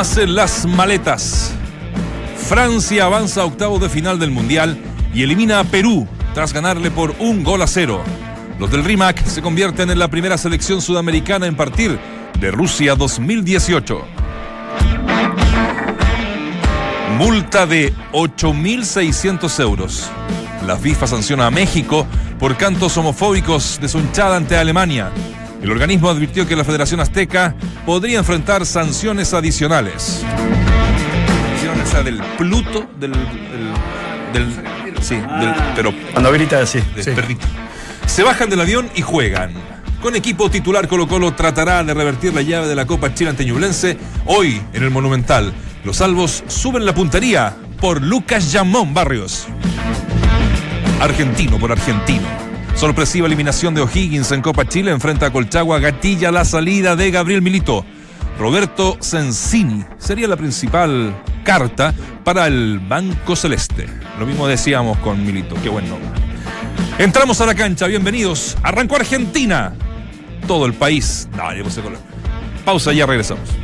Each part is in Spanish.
hacen las maletas. Francia avanza a octavos de final del Mundial y elimina a Perú tras ganarle por un gol a cero. Los del RIMAC se convierten en la primera selección sudamericana en partir de Rusia 2018. Multa de 8.600 euros. La FIFA sanciona a México por cantos homofóbicos de su hinchada ante Alemania. El organismo advirtió que la Federación Azteca podría enfrentar sanciones adicionales. Hicieron esa del Pluto, del. del, del- sí, del, pero Cuando grita así. de perrito. Se bajan del avión y juegan. Con equipo titular Colo Colo tratará de revertir la llave de la Copa Chile ante Ñublense hoy en el Monumental. Los salvos suben la puntería por Lucas Llamón Barrios. Argentino por argentino. Sorpresiva eliminación de O'Higgins en Copa Chile enfrenta a Colchagua gatilla la salida de Gabriel Milito. Roberto Sensini sería la principal carta para el Banco Celeste. Lo mismo decíamos con Milito, qué buen nombre. Entramos a la cancha, bienvenidos. Arrancó Argentina. Todo el país. No, color. Pausa y ya regresamos.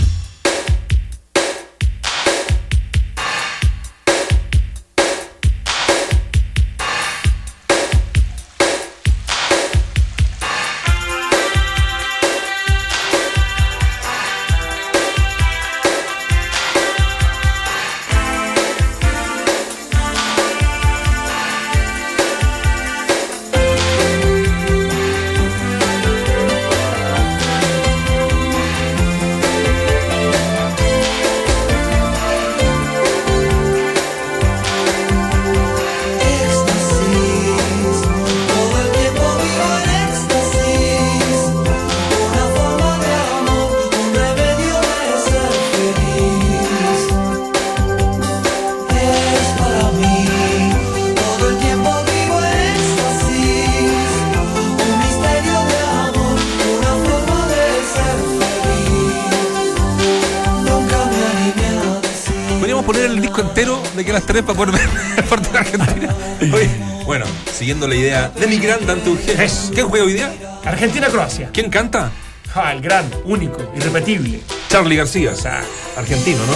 las tres para poder ver el partido de Argentina. Oye, bueno, siguiendo la idea de mi gran Dante Urgel. ¿Quién juega hoy día? Argentina-Croacia. ¿Quién canta? Ah, el gran, único, irrepetible. Charlie García, o sea, argentino, ¿no?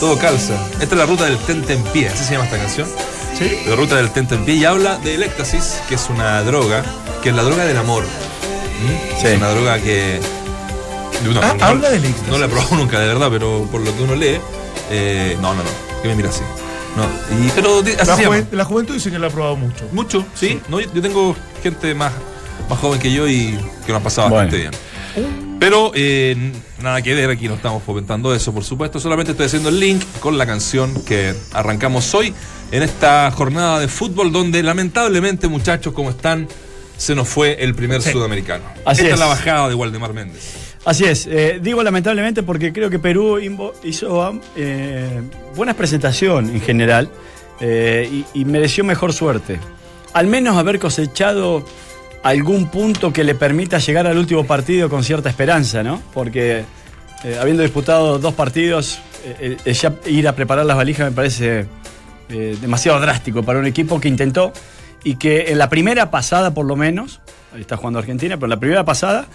Todo calza. Esta es la ruta del tente en pie, así se llama esta canción. ¿Sí? La ruta del tente en pie y habla del éxtasis, que es una droga, que es la droga del amor. ¿Mm? Sí. Es una droga que. No, Ah, habla del éxtasis. No la he probado nunca, de verdad, pero por lo que uno lee. eh, no, no, no. Que me mira así. No. Y, pero así La, se llama. juven- la juventud dice que lo ha probado mucho. Mucho, sí. No, yo, yo tengo gente más, más joven que yo y que nos ha pasado Bueno. bastante bien. Pero eh, nada que ver, aquí no estamos fomentando eso, por supuesto. Solamente estoy haciendo el link con la canción que arrancamos hoy en esta jornada de fútbol donde lamentablemente, muchachos, como están, se nos fue el primer Sí. sudamericano. Así Esta es es. la bajada de Waldemar Méndez. Así es, eh, digo lamentablemente porque creo que Perú hizo eh, buena presentación en general eh, y, mereció mejor suerte. Al menos haber cosechado algún punto que le permita llegar al último partido con cierta esperanza, ¿no? Porque eh, habiendo disputado dos partidos, ya ir a preparar las valijas me parece demasiado drástico para un equipo que intentó y que en la primera pasada por lo menos, está jugando Argentina, pero en la primera pasada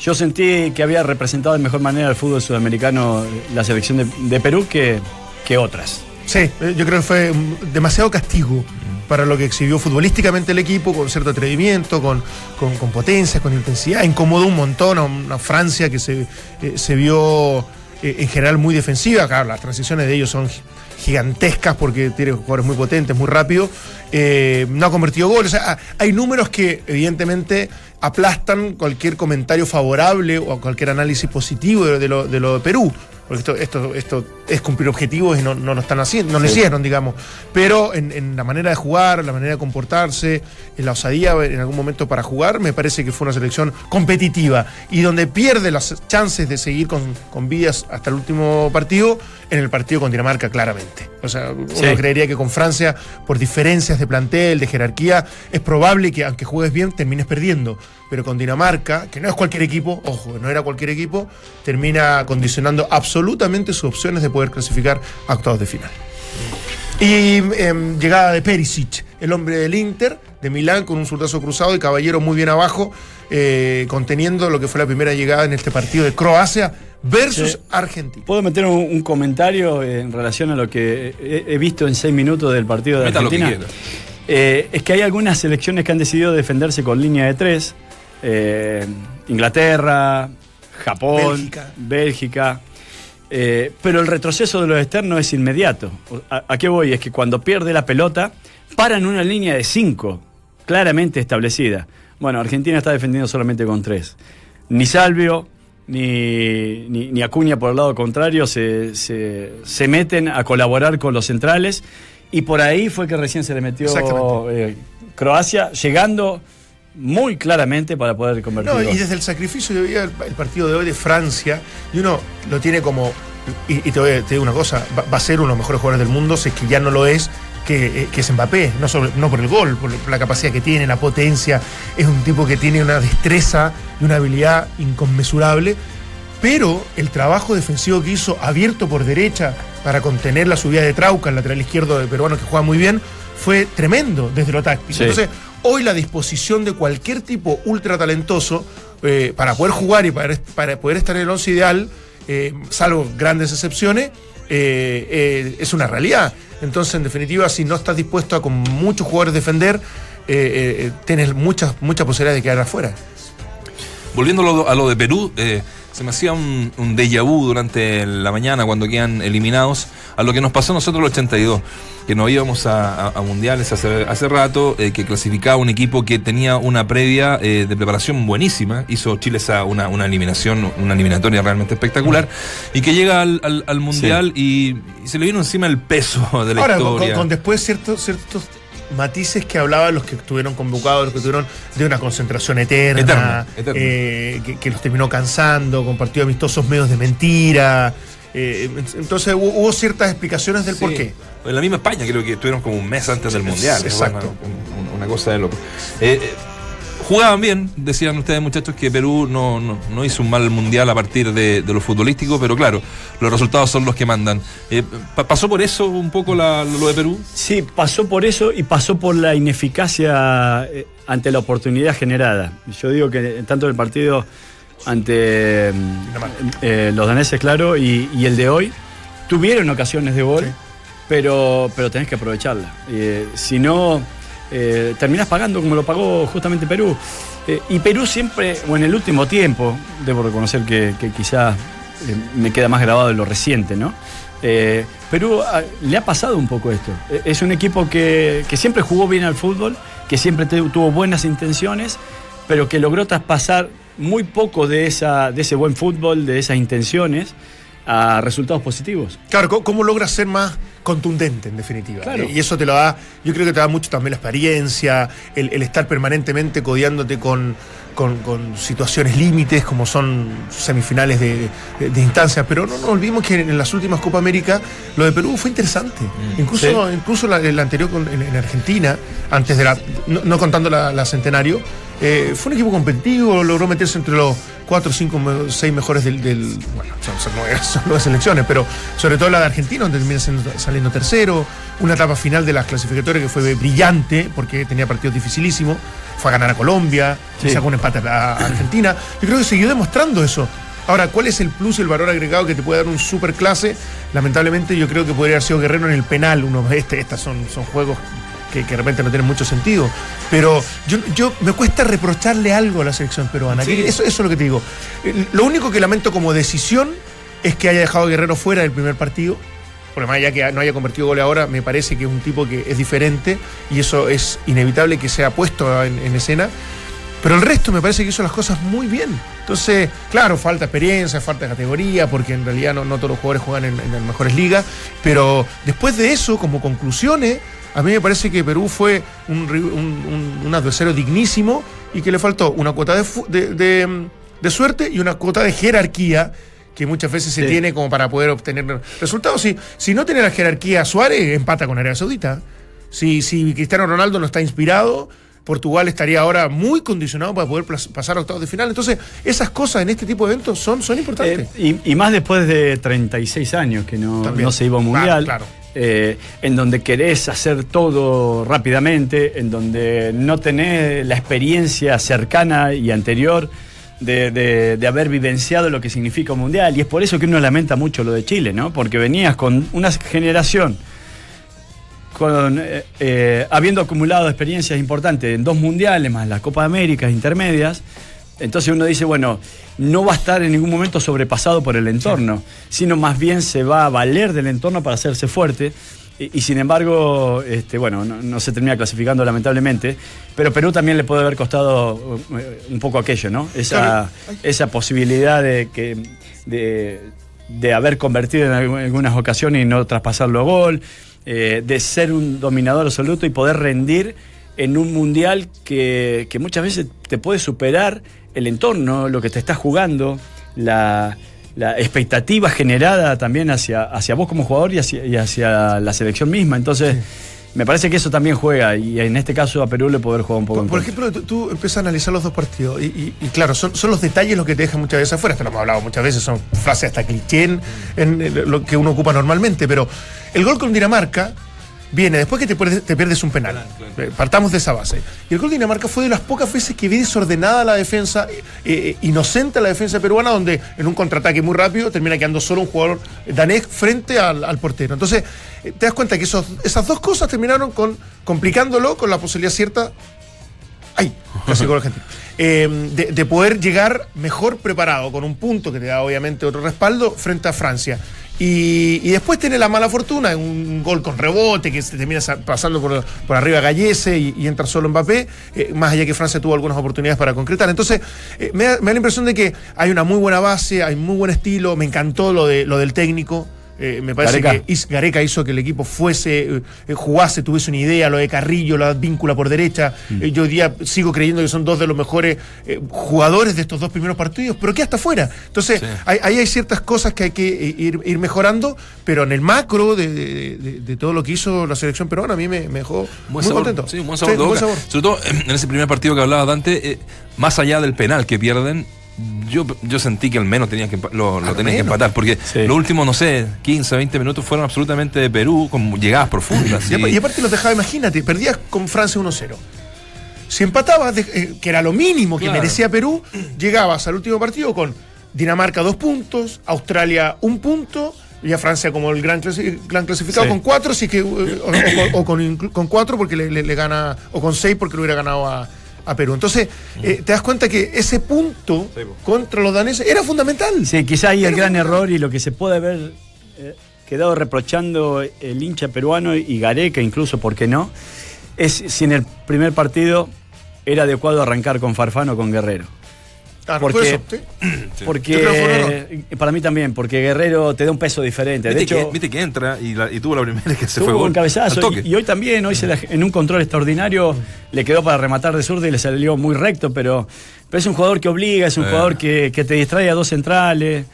yo sentí que había representado de mejor manera el fútbol sudamericano la selección de, Perú que, que otras. Sí, eh, yo creo que fue demasiado castigo para lo que exhibió futbolísticamente el equipo, con cierto atrevimiento, con, con, potencia, con intensidad. Incomodó un montón a una Francia que se, eh, se vio eh, en general muy defensiva. Claro, las transiciones de ellos son gi- gigantescas porque tiene jugadores muy potentes, muy rápidos. Eh, no ha convertido goles. O sea, ha- hay números que evidentemente aplastan cualquier comentario favorable o cualquier análisis positivo de, de lo, de lo de Perú. Porque esto, esto, esto es cumplir objetivos y no, no lo están haciendo, no lo hicieron, digamos. Pero en, en la manera de jugar, la manera de comportarse, en la osadía en algún momento para jugar, me parece que fue una selección competitiva. Y donde pierde las chances de seguir con, con vidas hasta el último partido, en el partido con Dinamarca, claramente. O sea, uno Sí. creería que con Francia, por diferencias de plantel, de jerarquía, es probable que aunque juegues bien, termines perdiendo. Pero con Dinamarca, que no es cualquier equipo, ojo, no era cualquier equipo, termina condicionando absolutamente sus opciones de poder clasificar a octavos de final. Y em, llegada de Perisic, el hombre del Inter, de Milán, con un zurdazo cruzado y Caballero muy bien abajo, eh, conteniendo lo que fue la primera llegada en este partido de Croacia versus Sí. Argentina. ¿Puedo meter un, un comentario en relación a lo que he, he visto en seis minutos del partido de Meta lo que Argentina? Eh, es que hay algunas selecciones que han decidido defenderse con línea de tres. Eh, Inglaterra, Japón, Bélgica. Bélgica. Eh, pero el retroceso de los externos es inmediato. ¿A, a qué voy? Es que cuando pierde la pelota, paran una línea de cinco, claramente establecida. Bueno, Argentina está defendiendo solamente con tres. Ni Salvio, ni, ni, ni Acuña por el lado contrario se, se- se meten a colaborar con los centrales. Y por ahí fue que recién se le metió eh, Croacia, llegando muy claramente para poder convertir. No, y desde el sacrificio, yo veía el, el partido de hoy de Francia, y uno lo tiene como. Y, y te, voy te digo una cosa: va, va a ser uno de los mejores jugadores del mundo, si es que ya no lo es, que, eh, que es Mbappé. No, sobre- no por el gol, por, por la capacidad que tiene, la potencia. Es un tipo que tiene una destreza y una habilidad inconmensurable. Pero el trabajo defensivo que hizo abierto por derecha para contener la subida de Trauca, el lateral izquierdo de peruano que juega muy bien, fue tremendo desde lo táctico. Sí. Entonces, hoy la disposición de cualquier tipo ultra talentoso eh, para poder jugar y para, para poder estar en el once ideal, eh, salvo grandes excepciones, eh, es una realidad. Entonces, en definitiva, si no estás dispuesto a con muchos jugadores defender, tienes muchas, muchas posibilidades de quedar afuera. Volviendo a lo, de Perú, se me hacía un, un déjà vu durante la mañana cuando quedan eliminados a lo que nos pasó a nosotros el 82, que nos íbamos a, a- a mundiales hace, hace rato, eh, que clasificaba un equipo que tenía una previa eh, de preparación buenísima, hizo Chile esa, una, una eliminación, una eliminatoria realmente espectacular, y que llega al, al- al mundial y, y se le vino encima el peso de la Ahora, con, historia. con después ciertos, ciertos matices que hablaban los que estuvieron convocados, los que tuvieron de una concentración eterna, Eterna, eterna. eh, que, que los terminó cansando, con partidos amistosos medios de mentira. eh, entonces hubo, hubo ciertas explicaciones del Sí. por qué. En la misma España creo que estuvieron como un mes antes del Mundial. Exacto. Una, una- una cosa de loco. Eh, jugaban bien, decían ustedes muchachos que Perú no, no, no hizo un mal Mundial a partir de, de lo futbolístico, pero claro, los resultados son los que mandan. Eh, pa- ¿Pasó por eso un poco la- lo de Perú? Sí, pasó por eso y pasó por la ineficacia eh, ante la oportunidad generada. Yo digo que tanto el partido ante eh, los daneses, claro, y, y el de hoy, tuvieron ocasiones de gol, Sí. pero, pero tenés que aprovecharla. Eh, si no, eh, terminás pagando como lo pagó justamente Perú. Eh, y Perú siempre, o en el último tiempo, debo reconocer que, que quizá eh, me queda más grabado de lo reciente, ¿no? Eh, Perú ah, le ha pasado un poco esto. Es un equipo que, que siempre jugó bien al fútbol, que siempre tuvo buenas intenciones, pero que logró traspasar muy poco de, esa, de ese buen fútbol, de esas intenciones, a resultados positivos. Claro, ¿cómo, logras ser más contundente, en definitiva? Claro. Y eso te lo da, yo creo que te da mucho también la experiencia, el, el estar permanentemente codiándote con, con- con situaciones límites, como son semifinales de, de- de instancias. Pero no nos olvidemos que en, las últimas Copa América lo de Perú fue interesante. incluso incluso la, la anterior con- en, en Argentina, antes de la. no, no contando la, la centenario. Eh, fue un equipo competitivo, logró meterse entre los cuatro, cinco, me- seis mejores del. del- bueno, son, son nueve, son nueve selecciones, pero sobre todo la de Argentina, donde termina saliendo tercero. Una etapa final de las clasificatorias que fue brillante, porque tenía partidos dificilísimos. Fue a ganar a Colombia, Sí. sacó un empate a Argentina. Yo creo que siguió demostrando eso. Ahora, ¿cuál es el plus y el valor agregado que te puede dar un super clase? Lamentablemente, yo creo que podría haber sido Guerrero en el penal. Uno, este, estas son, son juegos que, que de repente no tienen mucho sentido. Pero yo, yo me cuesta reprocharle algo a la selección peruana. Sí. Eso, eso es lo que te digo. Lo único que lamento como decisión es que haya dejado a Guerrero fuera del primer partido. Porque más allá que no haya convertido gol ahora, me parece que es un tipo que es diferente y eso es inevitable que sea puesto en, en escena. Pero el resto me parece que hizo las cosas muy bien. Entonces, claro, falta experiencia, falta categoría, porque en realidad no, no todos los jugadores juegan en, en las mejores ligas. Pero después de eso, como conclusiones, a mí me parece que Perú fue un, un- adversario dignísimo y que le faltó una cuota de, fu- de- de- de suerte y una cuota de jerarquía que muchas veces se Sí. tiene como para poder obtener resultados. Si, si no tiene la jerarquía Suárez, empata con Arabia Saudita. Si, si Cristiano Ronaldo no está inspirado, Portugal estaría ahora muy condicionado para poder pasar a octavos de final. Entonces, esas cosas en este tipo de eventos son, son importantes. Eh, y, y más después de 36 años que no, se iba a mundial. claro. Eh, en donde querés hacer todo rápidamente, en donde no tenés la experiencia cercana y anterior de, de- de haber vivenciado lo que significa un mundial. Y es por eso que uno lamenta mucho lo de Chile, ¿no? Porque venías con una generación con, eh, eh, habiendo acumulado experiencias importantes en dos mundiales, más las Copa América intermedias, entonces uno dice, bueno, no va a estar en ningún momento sobrepasado por el entorno, sino más bien se va a valer del entorno para hacerse fuerte. Y, y sin embargo, este, bueno, no, no se termina clasificando lamentablemente, pero Perú también le puede haber costado eh, un poco aquello, ¿no? Esa, esa posibilidad de que de, de haber convertido en algu- algunas ocasiones y no traspasarlo a gol, eh, de ser un dominador absoluto y poder rendir en un mundial que, que muchas veces te puede superar el entorno, lo que te estás jugando, la, la expectativa generada también hacia, hacia vos como jugador y hacia, y hacia la selección misma. Entonces, me parece que eso también juega y en este caso a Perú le puede haber jugado un poco Por, por ejemplo, tú, tú empiezas a analizar los dos partidos y, y- y claro, son, son los detalles los que te dejan muchas veces afuera. Esto lo hemos hablado muchas veces, son frases hasta cliché en, en, lo que uno ocupa normalmente, pero el gol con Dinamarca viene después que te pierdes, te pierdes un penal. Eh, Partamos de esa base. Y el gol de Dinamarca fue de las pocas veces que vi desordenada la defensa, eh, eh, inocente la defensa peruana, donde en un contraataque muy rápido termina quedando solo un jugador danés frente al, al portero. Entonces, eh, te das cuenta que esos, esas dos cosas terminaron con complicándolo con la posibilidad cierta ¡Ay! Casi gol argentino. Eh, de, de poder llegar mejor preparado, con un punto que te da obviamente otro respaldo frente a Francia. Y, y después tiene la mala fortuna, un gol con rebote que se termina sa- pasando por, por arriba Gallese y, y entra solo Mbappé, eh, más allá que Francia tuvo algunas oportunidades para concretar. Entonces, eh, me, da, me da la impresión de que hay una muy buena base, hay muy buen estilo, me encantó lo, de, lo del técnico. Eh, me parece Gareca. que Gareca hizo que el equipo fuese, eh, eh, jugase, tuviese una idea, lo de Carrillo, la víncula por derecha. Eh, yo hoy día sigo creyendo que son dos de los mejores jugadores de estos dos primeros partidos, pero que hasta afuera. Entonces, Sí. hay- ahí hay ciertas cosas que hay que ir, ir mejorando, pero en el macro de, de- de- de todo lo que hizo la selección peruana, a mí me, me dejó muy sabor, contento. Sí, un buen sabor Sí, buen sabor. Sobre todo en ese primer partido que hablaba Dante, más allá del penal que pierden, yo, yo sentí que al menos tenían que, lo, tenían que empatar, porque Sí. los últimos, no sé, 15, 20 minutos fueron absolutamente de Perú, con llegadas profundas. Y, y- apa- y aparte los dejaba, imagínate, perdías con Francia 1-0. Si empatabas, de- eh, que era lo mínimo que Claro. merecía Perú, llegabas al último partido con Dinamarca dos puntos, Australia un punto, y a Francia como el gran, clasi- gran clasificado Sí. con cuatro, si es que, eh, o, o- o con, con cuatro porque le, le- le gana, o con seis porque le hubiera ganado a, a Perú. Entonces, eh, te das cuenta que ese punto Sí, contra los daneses era fundamental. Sí, quizá ahí el gran error y lo que se puede haber eh, quedado reprochando el hincha peruano y Gareca incluso, ¿por qué no? Es si en el primer partido era adecuado arrancar con Farfán o con Guerrero. Claro, porque- por eso, sí. Porque eh, para mí también, porque Guerrero te da un peso diferente. De Viste, hecho, que, viste que entra y, la- y tuvo la primera que se tuvo fue un cabezazo y, y hoy también, hoy se la- en un control extraordinario le quedó para rematar de zurda y le salió muy recto, pero, pero es un jugador que obliga, es un Eh. jugador que, que te distrae a dos centrales.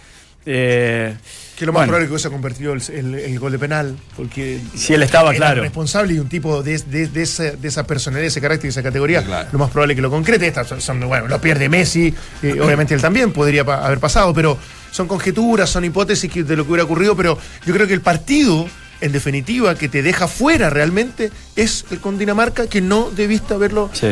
eh, Que lo más bueno, probable es que hubiese convertido el, el- el gol de penal, porque Si él estaba era claro. responsable y un tipo de, de- de esa, de esa personalidad, de ese carácter y esa categoría, Claro. lo más probable es que lo concrete. Estas son, son- bueno, lo pierde Messi, eh, obviamente él también podría pa- haber pasado, pero son conjeturas, son hipótesis que- de lo que hubiera ocurrido, pero yo creo que el partido, en definitiva, que te deja fuera realmente es el con Dinamarca, que no debiste haberlo Sí.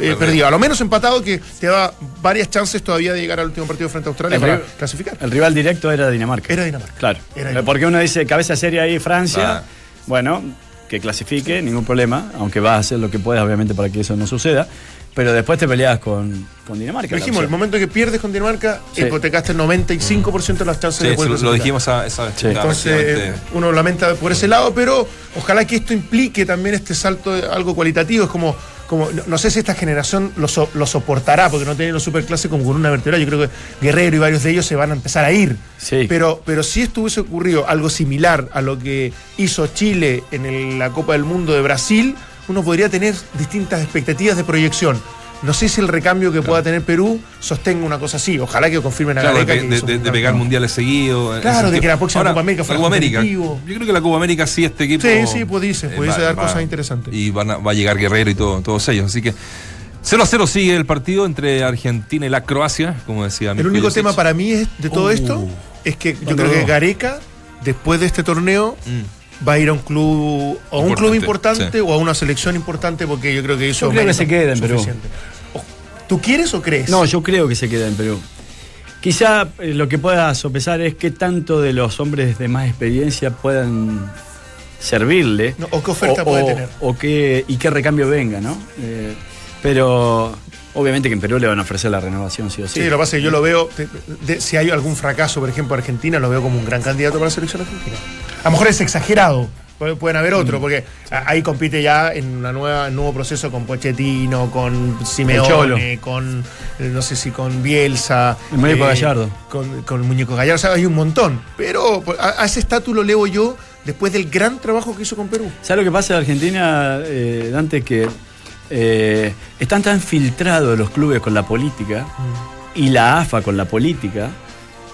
eh, perdido. A lo menos empatado, que te da varias chances todavía de llegar al último partido frente a Australia El para rival- clasificar. El rival directo era Dinamarca. Era Dinamarca. Claro. Era Dinamarca. Porque uno dice cabeza seria ahí Francia. Ah. Bueno, que clasifique, ningún problema. Aunque vas a hacer lo que puedas, obviamente, para que eso no suceda. Pero después te peleas con, con Dinamarca. Lo dijimos, el momento que pierdes con Dinamarca, Sí. hipotecaste el 95% de las chances Sí, de poder lo, lo dijimos esa, esa vez. Sí. Entonces, prácticamente- uno lamenta por ese lado, pero ojalá que esto implique también este salto de algo cualitativo. Es como, como no, no sé si esta generación lo, so- lo soportará, porque no tienen los superclases como con una vertebral. Yo creo que Guerrero y varios de ellos se van a empezar a ir. Sí. Pero, pero si esto hubiese ocurrido algo similar a lo que hizo Chile en el- la Copa del Mundo de Brasil, uno podría tener distintas expectativas de proyección. No sé si el recambio que pueda tener Perú sostenga una cosa así. Ojalá que confirmen a Claro, Gareca de, de- de- de pegar mundiales seguidos. Claro, de que la próxima Copa América fuera Copa América. Yo creo que la Copa América sí, este equipo. Sí, sí, pudiese, eh, pudiese va- dar va- cosas interesantes. Y van a- va a llegar Guerrero y todo, todos ellos. Así que 0 a 0 sigue el partido entre Argentina y la Croacia, como decía El único tema para mí es, de todo Uh. esto es que yo ¿Dónde creo que? Gareca, después de este torneo, Mm. Va a ir a un club, o a un club Importante, sí. o a una selección importante, porque yo creo que eso Yo creo que se queda en Perú. ¿Tú quieres o crees? No, yo creo que se queda en Perú. Quizá eh, lo que pueda sopesar es qué tanto de los hombres de más experiencia puedan servirle. No, o qué oferta puede tener. O qué, y qué recambio venga, ¿no? Eh, pero obviamente que en Perú le van a ofrecer la renovación, sí o sí. Sí, lo que pasa es que yo lo veo, de- de- si hay algún fracaso, por ejemplo, Argentina, lo veo como un gran candidato para la selección argentina. A lo mejor es exagerado, pu- pueden haber Mm. otros, porque ahí compite ya en una nueva, un nuevo proceso con Pochettino, con. Simeone, con, eh, no sé si con Bielsa. El Muñeco Gallardo. Con, con el Muñeco Gallardo, o sea, hay un montón. Pero a, a ese estatus lo leo yo después del gran trabajo que hizo con Perú. ¿Sabes lo que pasa en Argentina, eh, Dante? Que eh, están tan filtrados los clubes con la política y la AFA con la política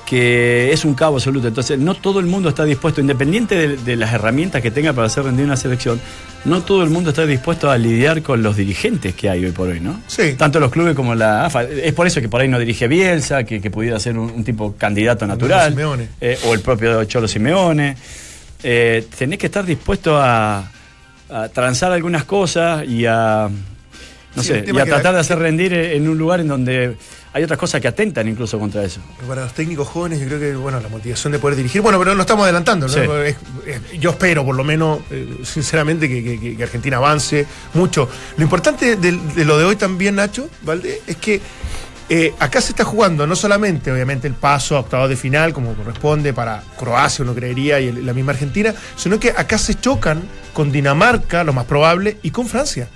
que es un cabo absoluto. Entonces, no todo el mundo está dispuesto, independiente de, de las herramientas que tenga para hacer rendir una selección, no todo el mundo está dispuesto a lidiar con los dirigentes que hay hoy por hoy, ¿no? Sí. Tanto los clubes como la AFA. Es por eso que por ahí no dirige Bielsa, que, que pudiera ser un, un tipo candidato natural. Eh, o el propio Cholo Simeone. Eh, tenés que estar dispuesto a, a transar algunas cosas y a, no Sí, sé, y a tratar de hacer rendir en un lugar en donde hay otras cosas que atentan incluso contra eso. Para los técnicos jóvenes, yo creo que bueno, la motivación de poder dirigir. Bueno, pero no estamos adelantando. ¿no? Sí. Es- es- yo espero, por lo menos, eh, sinceramente, que, que- que- que Argentina avance mucho. Lo importante de, de lo de hoy también, Nacho, Valde, es que eh, acá se está jugando no solamente, obviamente, el paso a octavos de final, como corresponde para Croacia, uno creería, y el- la misma Argentina, sino que acá se chocan con Dinamarca, lo más probable, y con Francia.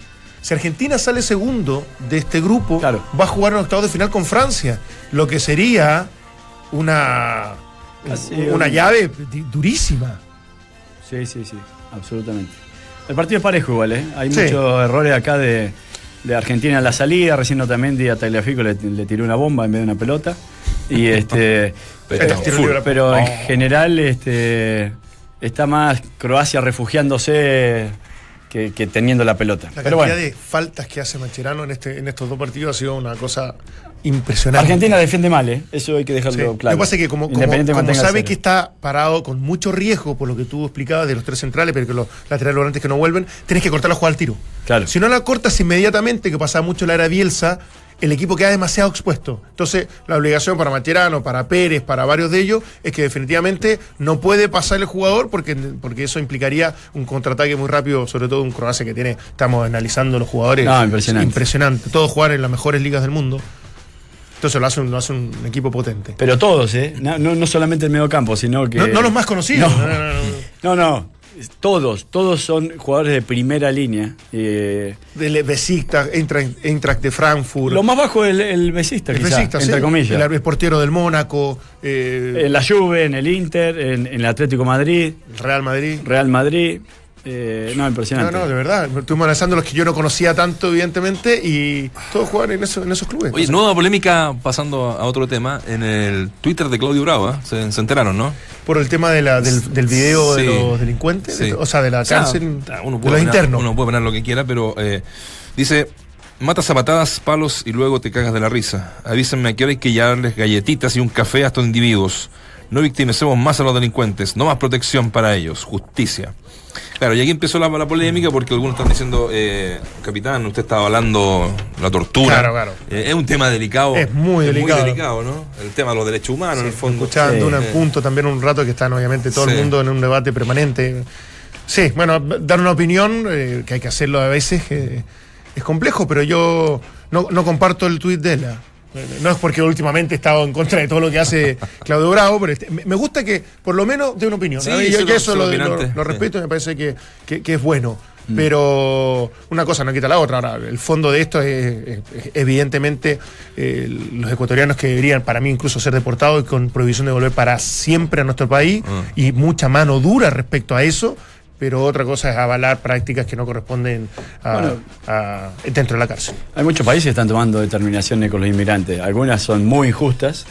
Si Argentina sale segundo de este grupo, Claro. va a jugar en octavos de final con Francia, lo que sería una, Así, una un- llave durísima. Sí, sí, sí, absolutamente. El partido es parejo igual, ¿eh? Hay Sí. muchos errores acá de, de Argentina en la salida. Recién Otamendi a Tagliafico le, le tiró una bomba en vez de una pelota. Y este. Pero libre. pero en general este, está más Croacia refugiándose que, que teniendo la pelota. La pero cantidad bueno, de faltas que hace Macherano en, este, en estos dos partidos ha sido una cosa impresionante. Argentina defiende mal, ¿eh? Eso hay que dejarlo Sí. claro. Lo que pasa es que como, como, sabe que está parado con mucho riesgo por lo que tú explicabas de los tres centrales, pero que los laterales volantes que no vuelven, tenés que cortar la jugada al tiro. Claro. Si no la cortas inmediatamente, que pasaba mucho la era Bielsa, el equipo queda demasiado expuesto. Entonces, la obligación para Macherano, para Pérez, para varios de ellos, es que definitivamente no puede pasar el jugador porque, porque eso implicaría un contraataque muy rápido, sobre todo un Croacia que tiene, estamos analizando los jugadores. No, impresionante. Impresionante. Todos jugar en las mejores ligas del mundo. Entonces lo hace un, lo hace un equipo potente. Pero todos, ¿eh? No, no, no solamente el medio campo, sino que. No, no los más conocidos. No. No, no, no, no. No, no. Todos, todos son jugadores de primera línea. Eh, Del Besiktas, Eintracht, de Frankfurt. lo más bajo es el, el quizá, entre sí. comillas. El, el portero del Mónaco, eh, en la Juve, en el Inter, en, en el Atlético Madrid, Real Madrid. Real Madrid. Eh, no, No, impresionante. no, de verdad. Estuvimos analizando los que yo no conocía tanto, evidentemente, y todos juegan en, eso- en esos clubes. Oye, nueva polémica, pasando a otro tema, en el Twitter de Claudio Bravo, ¿eh? se, se enteraron, ¿no? Por el tema de la- del, del video de los delincuentes, Sí. o sea, de la O sea, cárcel, uno de puede los internos. Uno puede poner lo que quiera, pero eh, dice, matas a patadas, palos y luego te cagas de la risa. Avísenme a qué hora hay que llevarles galletitas y un café a estos individuos. No victimicemos más a los delincuentes, no más protección para ellos, justicia. Claro, y aquí empezó la, la polémica porque algunos están diciendo, eh, capitán, usted estaba hablando la tortura. Claro, claro. Eh, es un tema delicado. Es muy delicado. ¿no? El tema de los derechos humanos, en el fondo. Escuchando Sí. un punto también un rato que están obviamente todo Sí. el mundo en un debate permanente. Sí, bueno, dar una opinión, eh, que hay que hacerlo a veces, eh, es complejo, pero yo no, no comparto el tuit de él. No es porque últimamente he estado en contra de todo lo que hace Claudio Bravo, pero este- me gusta que por lo menos dé una opinión. Sí, yo, yo eso lo, respeto y me parece que, que- que es bueno. Pero una cosa no quita la otra. Ahora, el fondo de esto es, es- es evidentemente eh, los ecuatorianos que deberían, para mí, incluso ser deportados y con prohibición de volver para siempre a nuestro país Ah. y mucha mano dura respecto a eso. Pero otra cosa es avalar prácticas que no corresponden a- Bueno. a- dentro de la cárcel. Hay muchos países que están tomando determinaciones con los inmigrantes. Algunas son muy injustas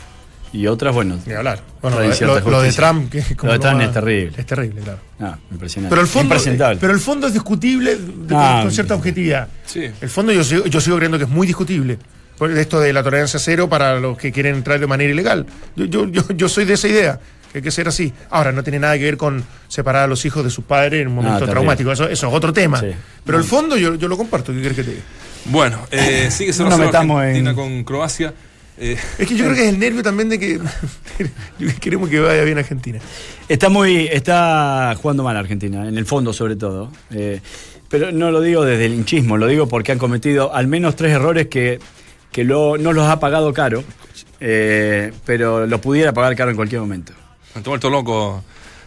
y otras, bueno. Ni hablar. Bueno, lo, lo- lo de. Trump, que es como Lo de Trump va- es terrible. Es terrible, claro. No, impresionante. Pero el fondo, Impresentable. pero el fondo es discutible de- Ah, con cierta objetividad. Sí. El fondo yo sigo, yo sigo creyendo que es muy discutible. Por esto de la tolerancia cero para los que quieren entrar de manera ilegal. Yo, yo, yo, yo soy de esa idea. Que hay que ser así. Ahora, no tiene nada que ver con separar a los hijos de sus padres en un momento terrible. traumático, eso, eso es otro tema. Sí. Pero el fondo yo, yo lo comparto, ¿qué quieres que te diga? Bueno, eh, sigue No nos metamos Argentina en- con Croacia. Eh, Es que yo creo que es el nervio también de que queremos que vaya bien Argentina. Está muy, está jugando mal Argentina, en el fondo sobre todo. Eh, pero no lo digo desde el hinchismo, lo digo porque han cometido al menos tres errores que, que lo- no los ha pagado caro, eh, pero lo pudiera pagar caro en cualquier momento. Tomó el loco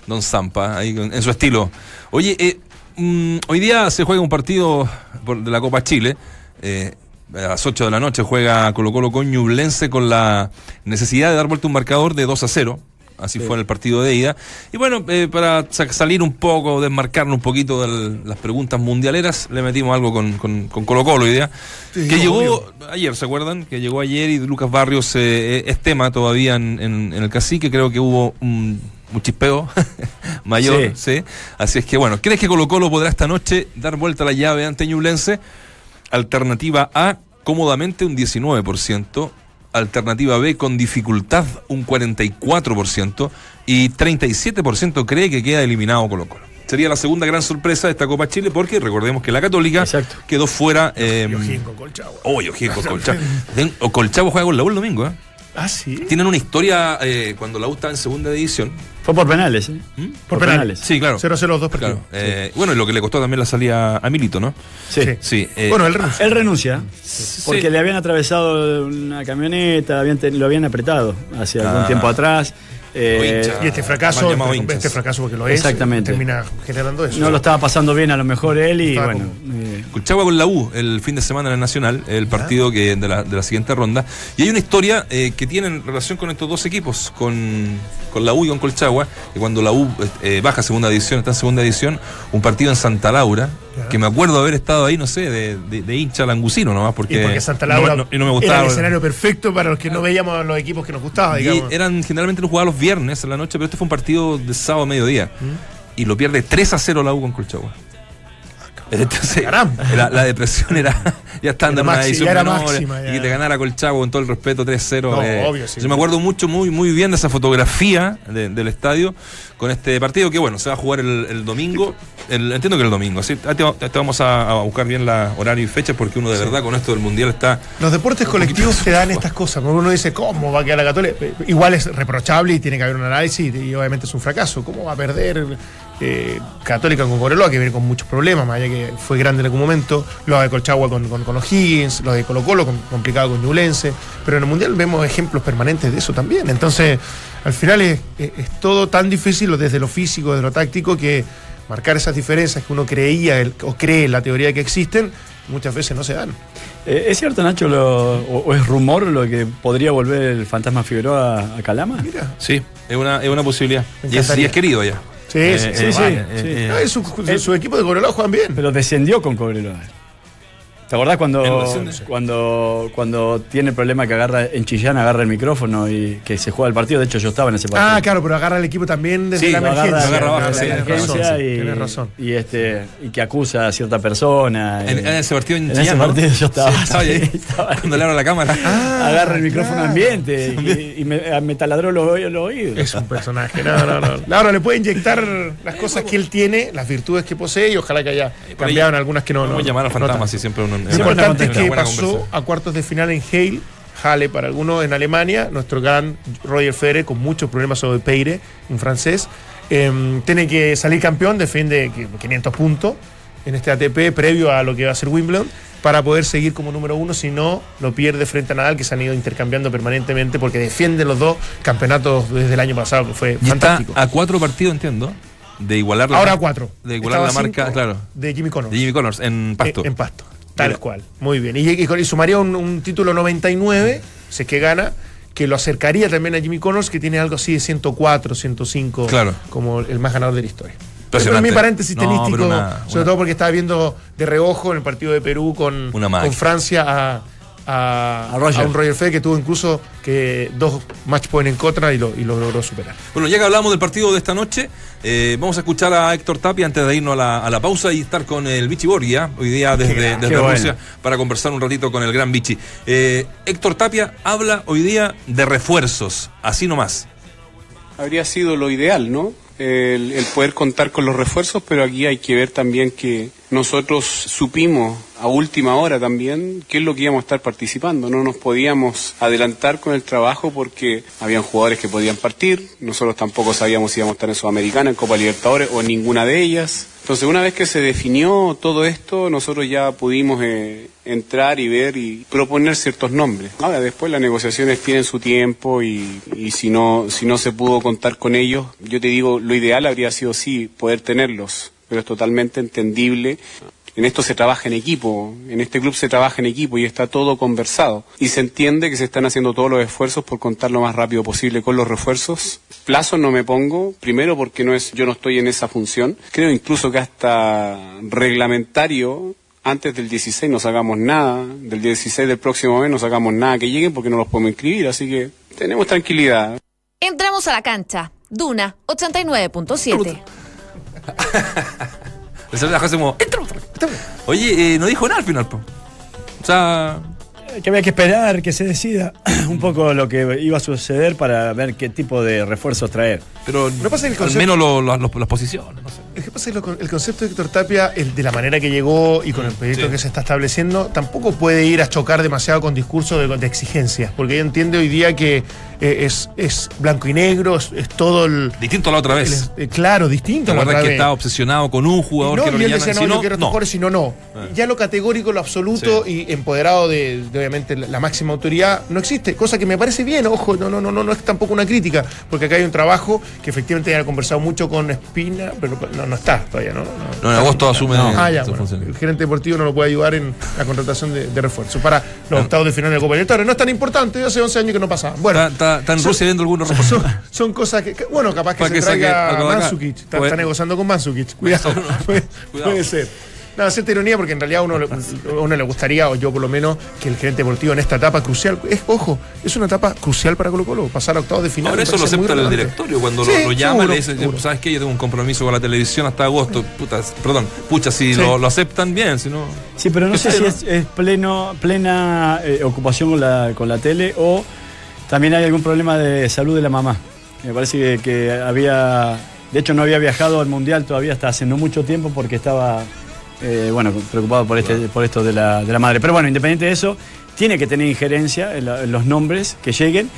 Don Zampa, ahí en su estilo. Oye, eh, mm, hoy día se juega un partido por- de la Copa Chile. eh, a las 8 de la noche juega Colo Colo con Ñublense con la necesidad de dar vuelta un marcador de 2 a 0. Así fue en el partido de ida. Y bueno, eh, para sa- salir un poco, desmarcarnos un poquito de las preguntas mundialeras, le metimos algo con, con, con Colo Colo hoy día. Sí, que llegó obvio. ayer, ¿se acuerdan? Que llegó ayer y Lucas Barrios eh, es tema todavía en, en- en el cacique. Creo que hubo un, un chispeo mayor. Sí. Así es que bueno, ¿crees que Colo Colo podrá esta noche dar vuelta a la llave ante Ñublense? Alternativa A, cómodamente un 19%. Alternativa B, con dificultad un 44%. Y 37% cree que queda eliminado Colo Colo. Sería la segunda gran sorpresa de esta Copa Chile porque recordemos que la Católica Exacto. quedó fuera. Eh, Colchagua. Oye, Colchagua. Den- O Colchagua juega con la U el domingo, ¿eh? Ah, sí. Tienen una historia eh, cuando la U estaba en segunda división. Fue por penales, ¿eh? ¿Mm? Por penales. Sí, claro. 0-0 los dos partidos. Claro. Eh, Bueno, y lo que le costó también la salida a Milito, ¿no? Sí. Sí. Eh, Bueno, él renunció. Él renuncia porque sí. le habían atravesado una camioneta, habían lo habían apretado hace algún Ah. tiempo atrás. Eh. Y este fracaso, este, fracaso porque lo es, Exactamente. termina generando eso. no lo estaba pasando bien a lo mejor él y Estaba bueno. como- eh, Colchagua con la U el fin de semana en el Nacional, el partido que de la, de la siguiente ronda. Y hay una historia eh, que tiene en relación con estos dos equipos, con, con la U y con Colchagua, que cuando la U eh, baja a segunda división, está en segunda división, un partido en Santa Laura. Que me acuerdo haber estado ahí, no sé, de, de- de hincha langusino nomás, porque, y porque Santa Laura no, no- y no me era gustaba. el escenario perfecto para los que no veíamos los equipos que nos gustaban, Y digamos. eran generalmente los jugaban los viernes en la noche, pero este fue un partido de sábado a mediodía. ¿Mm? Y lo pierde 3 a 0 la U con Colchagua. Entonces, la, la depresión era ya estando Era en una edición menor, máxima, y que te ganara Colchagua con todo el respeto 3-0. No, eh, sí. Yo me acuerdo mucho, muy, muy bien de esa fotografía de- del estadio con este partido que, bueno, se va a jugar el, el domingo. El- entiendo que el domingo, ¿sí? Te, te vamos a, a buscar bien la horario y fecha porque uno de verdad con esto del mundial está. Los deportes colectivos te dan estas cosas. porque Uno dice, ¿cómo va a quedar la Católica? Igual es reprochable y tiene que haber un análisis y, y obviamente es un fracaso. ¿Cómo va a perder eh, Católica con Cobreloa, que viene con muchos problemas, más allá que fue grande en algún momento? Lo de Colchagua con, con, con O'Higgins, lo de Colo Colo con- complicado con Ñublense. Pero en el Mundial vemos ejemplos permanentes de eso también. Entonces, al final es, es- es todo tan difícil desde lo físico, desde lo táctico, que marcar esas diferencias que uno creía el- o cree en la teoría que existen, muchas veces no se dan. eh, ¿Es cierto, Nacho, lo- o, o es rumor lo que podría volver el fantasma Figueroa a Calama? Mira. Sí, es una, es una posibilidad. Y es, y es querido ya. Sí, Eh, sí, eh, sí, sí. sí. eh, su, su- su equipo de Cobreloa juegan bien. Pero descendió con Cobreloa. ¿Te acordás cuando, cuando, cuando tiene el problema que agarra en Chillán, agarra el micrófono y que se juega el partido? De hecho, yo estaba en ese partido. Ah, claro, pero agarra el equipo también desde Sí, la emergencia. agarra- lo agarra sí, razón, emergencia sí, y, tienes razón. y este y que acusa a cierta persona. En, y- en ese partido en, en ese partido yo estaba, Sí, estaba ahí. estaba ahí. Cuando le abro la cámara. agarra el micrófono claro. ambiente y, y me, me taladró los, oídos- los oídos. Es un personaje. No, no, no. Ahora le puede inyectar las cosas que él tiene, las virtudes que posee y ojalá que haya cambiado en algunas que no. Vamos no a llamar al no fantasma, tanto. si siempre uno. Lo importante es que pasó a cuartos de final en Hale, Halle para algunos en Alemania, nuestro gran Roger Federer con muchos problemas sobre Peire en francés. em, tiene que salir campeón, defiende que- 500 puntos en este ATP previo a lo que va a ser Wimbledon para poder seguir como número uno, si no lo pierde frente a Nadal que se han ido intercambiando permanentemente porque defienden los dos campeonatos desde el año pasado que fue Y está fantástico. a cuatro partidos, entiendo, de igualar la Ahora a cuatro. De igualar Estaba la marca, claro. De Jimmy Connors. De Jimmy Connors en Pasto. En, en Pasto. Tal Mira. cual. Muy bien. Y, y, y sumaría un, un título 99, si es que gana, que lo acercaría también a Jimmy Connors, que tiene algo así de 104, 105, Claro. como el más ganador de la historia. Pero mi paréntesis No, tenístico, una- sobre una- todo porque estaba viendo de reojo en el partido de Perú con, con Francia a, a, A Roger. a un Roger Federer que tuvo incluso que dos match point en contra y lo, y lo logró superar. Bueno, ya que hablamos del partido de esta noche, eh, vamos a escuchar a Héctor Tapia antes de irnos a la, a la pausa y estar con el Vichy Borgia, hoy día desde, grande. desde Qué bueno. Rusia, para conversar un ratito con el gran Vichy. Eh, Héctor Tapia habla hoy día de refuerzos, así nomás. habría sido lo ideal, ¿no? El, el poder contar con los refuerzos, pero aquí hay que ver también que nosotros supimos a última hora también qué es lo que íbamos a estar participando. No nos podíamos adelantar con el trabajo porque habían jugadores que podían partir, nosotros tampoco sabíamos si íbamos a estar en Sudamericana, en Copa Libertadores o en ninguna de ellas. Entonces, una vez que se definió todo esto, nosotros ya pudimos eh, entrar y ver y proponer ciertos nombres. Ahora, después las negociaciones tienen su tiempo y, y si, no, si no se pudo contar con ellos, yo te digo, lo ideal habría sido sí poder tenerlos, pero es totalmente entendible. En esto se trabaja en equipo, en este club se trabaja en equipo y está todo conversado. Y se entiende que se están haciendo todos los esfuerzos por contar lo más rápido posible con los refuerzos. Plazos no me pongo, primero porque no es, yo no estoy en esa función. Creo incluso que hasta reglamentario antes del 16 no sacamos nada, del 16 del próximo mes no sacamos nada que lleguen porque no los podemos inscribir, así que tenemos tranquilidad. Entramos a la cancha. Duna 89.7. Le salió la cosa como. Oye, eh, no dijo nada al final, po. O sea, Que había que esperar que se decida un poco lo que iba a suceder para ver qué tipo de refuerzos traer. pero No pasa que al menos lo- las posiciones, no sé. Es que pasa que el concepto de Héctor Tapia, el de la manera que llegó y con el proyecto Sí. que se está estableciendo, tampoco puede ir a chocar demasiado con discursos de, de exigencias, porque ella entiende hoy día que eh, es, es blanco y negro, es, es todo el, Distinto a la otra el- vez. eh, claro, distinto. ¿Te a la acuerdas otra que vez. estaba obsesionado con un jugador no, que lo y él decía, no, yo no, quiero no. jugadores, si no, no. Ah. Ya lo categórico, lo absoluto Sí. y empoderado de, de, obviamente la, la máxima autoridad no existe, cosa que me parece bien, ojo, no, no, no, no, no es tampoco una crítica, porque acá hay un trabajo que efectivamente ya he conversado mucho con Espina, pero no, no está todavía, ¿no? No, en agosto asume Ah, ya, bueno, el gerente deportivo no lo puede ayudar en la contratación de, de refuerzo para los octavos de final de Copa Libertadores. No es tan importante, hace 11 años que no pasaba. Bueno, Está, en Rusia viendo algunos son, refuerzos. son cosas que, bueno, capaz que Para se que traiga. Mansukic. Está, negociando con Mansukic. Cuidado, puede, Cuidado. puede ser. No, cierta ironía porque en realidad a uno, uno le gustaría, o yo por lo menos, que el gerente deportivo en esta etapa crucial, es, ojo, es una etapa crucial para Colo Colo, pasar a octavos de final. Ahora eso lo acepta el directorio cuando Sí, lo, lo llaman seguro, le dicen, seguro. ¿sabes qué? Yo tengo un compromiso con la televisión hasta agosto. Puta, perdón, pucha, si Sí. lo, lo aceptan bien, si no. Sí, pero no ¿Qué sé si no? es, es pleno, plena eh, ocupación con la, con la tele o también hay algún problema de salud de la mamá. Me parece que, que había, de hecho no había viajado al Mundial todavía hasta hace no mucho tiempo porque estaba, eh, bueno, preocupado por, este, por esto de la, de la madre. Pero bueno, independiente de eso, tiene que tener injerencia en, la- en los nombres que lleguen.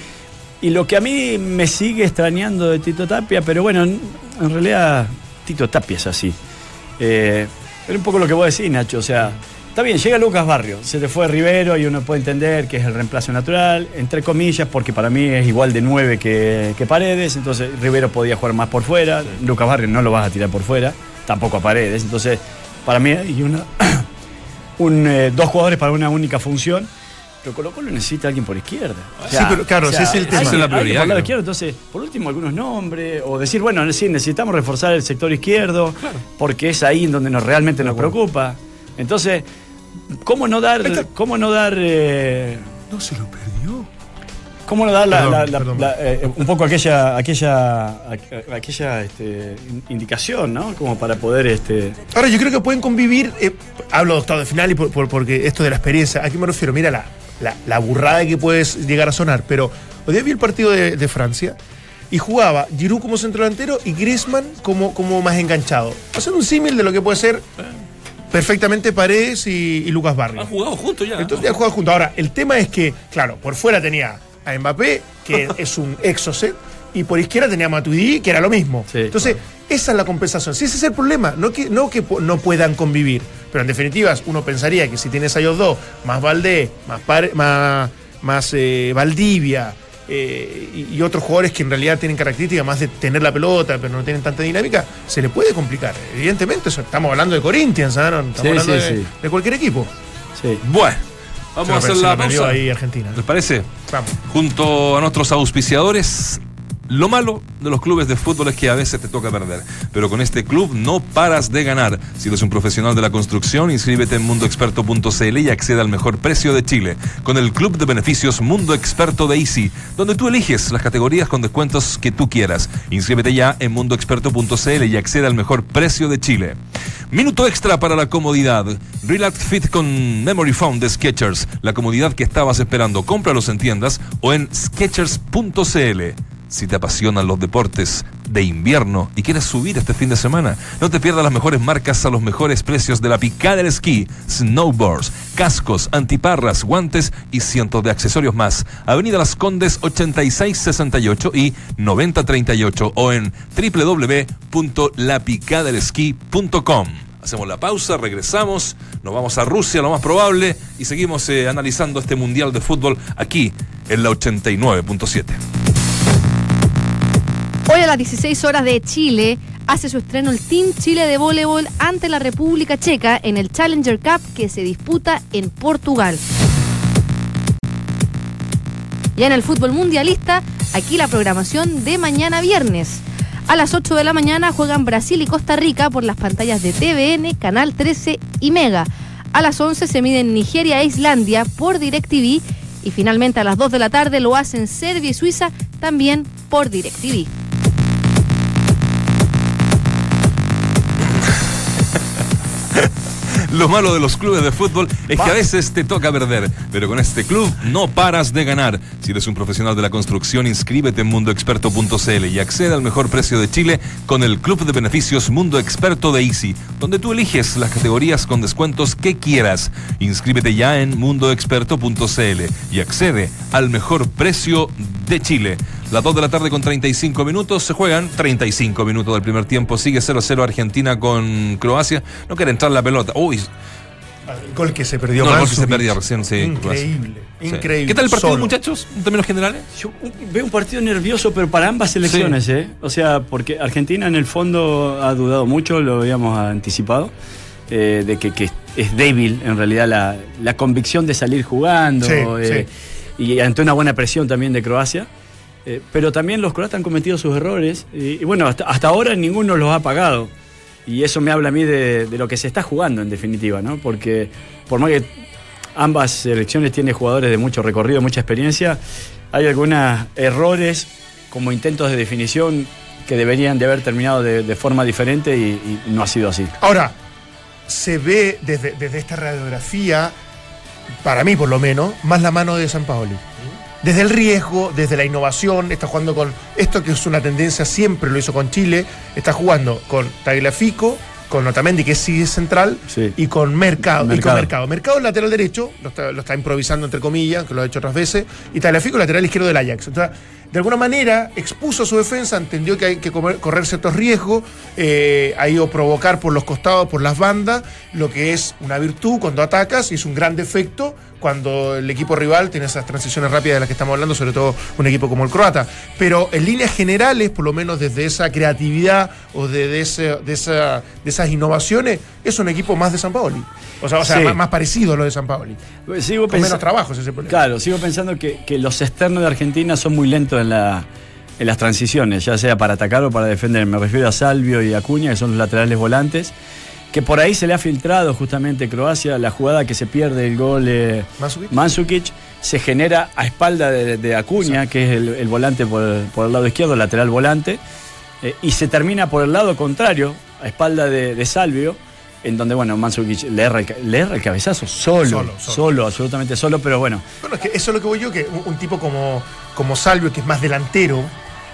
Y lo que a mí me sigue extrañando de Tito Tapia, pero bueno, en, en realidad Tito Tapia es así. Eh, pero un poco lo que vos decís, Nacho, o sea, está bien, llega Lucas Barrio, se te fue Rivero y uno puede entender que es el reemplazo natural, entre comillas, porque para mí es igual de nueve que, que Paredes, entonces Rivero podía jugar más por fuera, Lucas Barrio no lo vas a tirar por fuera, tampoco a Paredes, entonces para mí hay una, un, eh, dos jugadores para una única función. Pero Colo Colo necesita a alguien por izquierda. O Sí, pero claro, ese es el tema. Esa es la prioridad, por izquierdo, entonces, por último, algunos nombres, o decir, bueno, sí, necesitamos reforzar el sector izquierdo, porque es ahí en donde nos realmente nos preocupa. Entonces, ¿cómo no dar, cómo no dar, eh, No se lo perdió. Cómo no dar la- Perdón, la- la- perdón. la- eh, un poco aquella, aquella, aqu- aquella este, in- indicación, ¿no? Como para poder, este, Ahora, yo creo que pueden convivir, eh, hablo de octavo de final y por, por- porque esto de la experiencia, ¿a qué me refiero? Mira la, la, la burrada que puedes llegar a sonar, pero hoy día vi el partido de, de Francia y jugaba Giroud como centro delantero y Griezmann como, como más enganchado. Haciendo un símil de lo que puede ser perfectamente Paredes y, y Lucas Barrio. Han jugado juntos ya. Entonces ya juegan juntos. Ahora, el tema es que, claro, por fuera tenía a Mbappé, que es un exocet, y por izquierda tenía a Matuidi, que era lo mismo. Sí, Entonces, esa es la compensación. Si ese es el problema, no que, no que no puedan convivir. Pero en definitiva, uno pensaría que si tienes a ellos dos, más Valdés, más, Pare- más, más eh, Valdivia, eh, y, y otros jugadores que en realidad tienen características más de tener la pelota, pero no tienen tanta dinámica, se le puede complicar. Evidentemente, eso, estamos hablando de Corinthians. No estamos Sí, hablando sí, de, sí. de cualquier equipo. sí. Bueno, vamos Se a hacer la pausa. ahí Argentina. ¿Les parece? Vamos. Junto a nuestros auspiciadores, lo malo de los clubes de fútbol es que a veces te toca perder. Pero con este club no paras de ganar. Si eres un profesional de la construcción, inscríbete en mundoexperto.cl y accede al mejor precio de Chile. Con el club de beneficios Mundo Experto de Easy, donde tú eliges las categorías con descuentos que tú quieras. Inscríbete ya en mundoexperto.cl y accede al mejor precio de Chile. Minuto extra para la comodidad. Relax Fit con Memory Foam de Skechers. La comodidad que estabas esperando. Cómpralos en tiendas o en skechers.cl. Si te apasionan los deportes de invierno y quieres subir este fin de semana, no te pierdas las mejores marcas a los mejores precios de la picada del esquí, snowboards, cascos, antiparras, guantes y cientos de accesorios más. Avenida Las Condes 8668 y 9038 o en www.lapicadelesquí.com. Hacemos la pausa, regresamos, nos vamos a Rusia, lo más probable, y seguimos eh, analizando este Mundial de Fútbol aquí en la 89.7. Hoy a las 16 horas de Chile hace su estreno el Team Chile de voleibol ante la República Checa en el Challenger Cup que se disputa en Portugal. Ya en el fútbol mundialista, aquí la programación de mañana viernes. A las 8 de la mañana juegan Brasil y Costa Rica por las pantallas de TVN, Canal 13 y Mega. A las 11 se miden Nigeria e Islandia por DirecTV y finalmente a las 2 de la tarde lo hacen Serbia y Suiza también por DirecTV. Lo malo de los clubes de fútbol es que a veces te toca perder, pero con este club no paras de ganar. Si eres un profesional de la construcción, inscríbete en mundoexperto.cl y accede al mejor precio de Chile con el Club de Beneficios Mundo Experto de Easy, donde tú eliges las categorías con descuentos que quieras. Inscríbete ya en mundoexperto.cl y accede al mejor precio de Chile. Las 2 de la tarde con 35 minutos se juegan 35 minutos del primer tiempo. Sigue 0-0 Argentina con Croacia. No quiere entrar la pelota. Uy, El gol que se perdió no, el gol que se perdió recién, sí. Increíble, Sí. increíble. ¿Qué tal el partido, Solo. muchachos? En términos generales. Yo veo un partido nervioso, pero para ambas selecciones, ¿eh? O sea, porque Argentina en el fondo ha dudado mucho, lo habíamos anticipado, eh, de que, que es débil en realidad la, la convicción de salir jugando Sí, eh, y ante una buena presión también de Croacia. Eh, pero también los croatas han cometido sus errores y, bueno, hasta, hasta ahora ninguno los ha pagado. Y eso me habla a mí de, de lo que se está jugando en definitiva, ¿no? Porque por más que ambas selecciones tienen jugadores de mucho recorrido, mucha experiencia, hay algunos errores como intentos de definición que deberían de haber terminado de, forma diferente y, y no ha sido así. Ahora, se ve desde, desde esta radiografía, para mí por lo menos, más la mano de San Paoli. Desde el riesgo, desde la innovación, está jugando con esto que es una tendencia, siempre lo hizo con Chile, está jugando con Tagliafico, con Otamendi, que sí es central, Sí. y con Mercado. Y con Mercado. Mercado. Mercado lateral derecho, lo está, lo está improvisando entre comillas, que lo ha hecho otras veces, y Tagliafico lateral izquierdo del Ajax. Entonces, de alguna manera expuso su defensa, entendió que hay que comer- correr ciertos riesgos, eh, ha ido a provocar por los costados, por las bandas, lo que es una virtud cuando atacas y es un gran defecto cuando el equipo rival tiene esas transiciones rápidas de las que estamos hablando, sobre todo un equipo como el croata. Pero en líneas generales, por lo menos desde esa creatividad o de, de ese- de esa- de esas innovaciones, es un equipo más de San Paoli. O sea, o sea Sí. más, más parecido a lo de San Paoli. Sigo Con menos pensa- trabajo, ese problema. Claro, sigo pensando que, que los externos de Argentina son muy lentos en, la, en las transiciones, ya sea para atacar o para defender. Me refiero a Salvio y Acuña, que son los laterales volantes, que por ahí se le ha filtrado justamente Croacia la jugada que se pierde el gol eh. Mandzukic, se genera a espalda de, de Acuña, que es el, el volante por, por el lado izquierdo, lateral volante, eh, y se termina por el lado contrario, a espalda de, de Salvio, en donde, bueno, Mandzukic le erra el, le erra el cabezazo solo, Solo, solo, solo. absolutamente solo, pero bueno, Bueno, es que eso es lo que voy yo, que un, un tipo como, como Salvio, que es más delantero,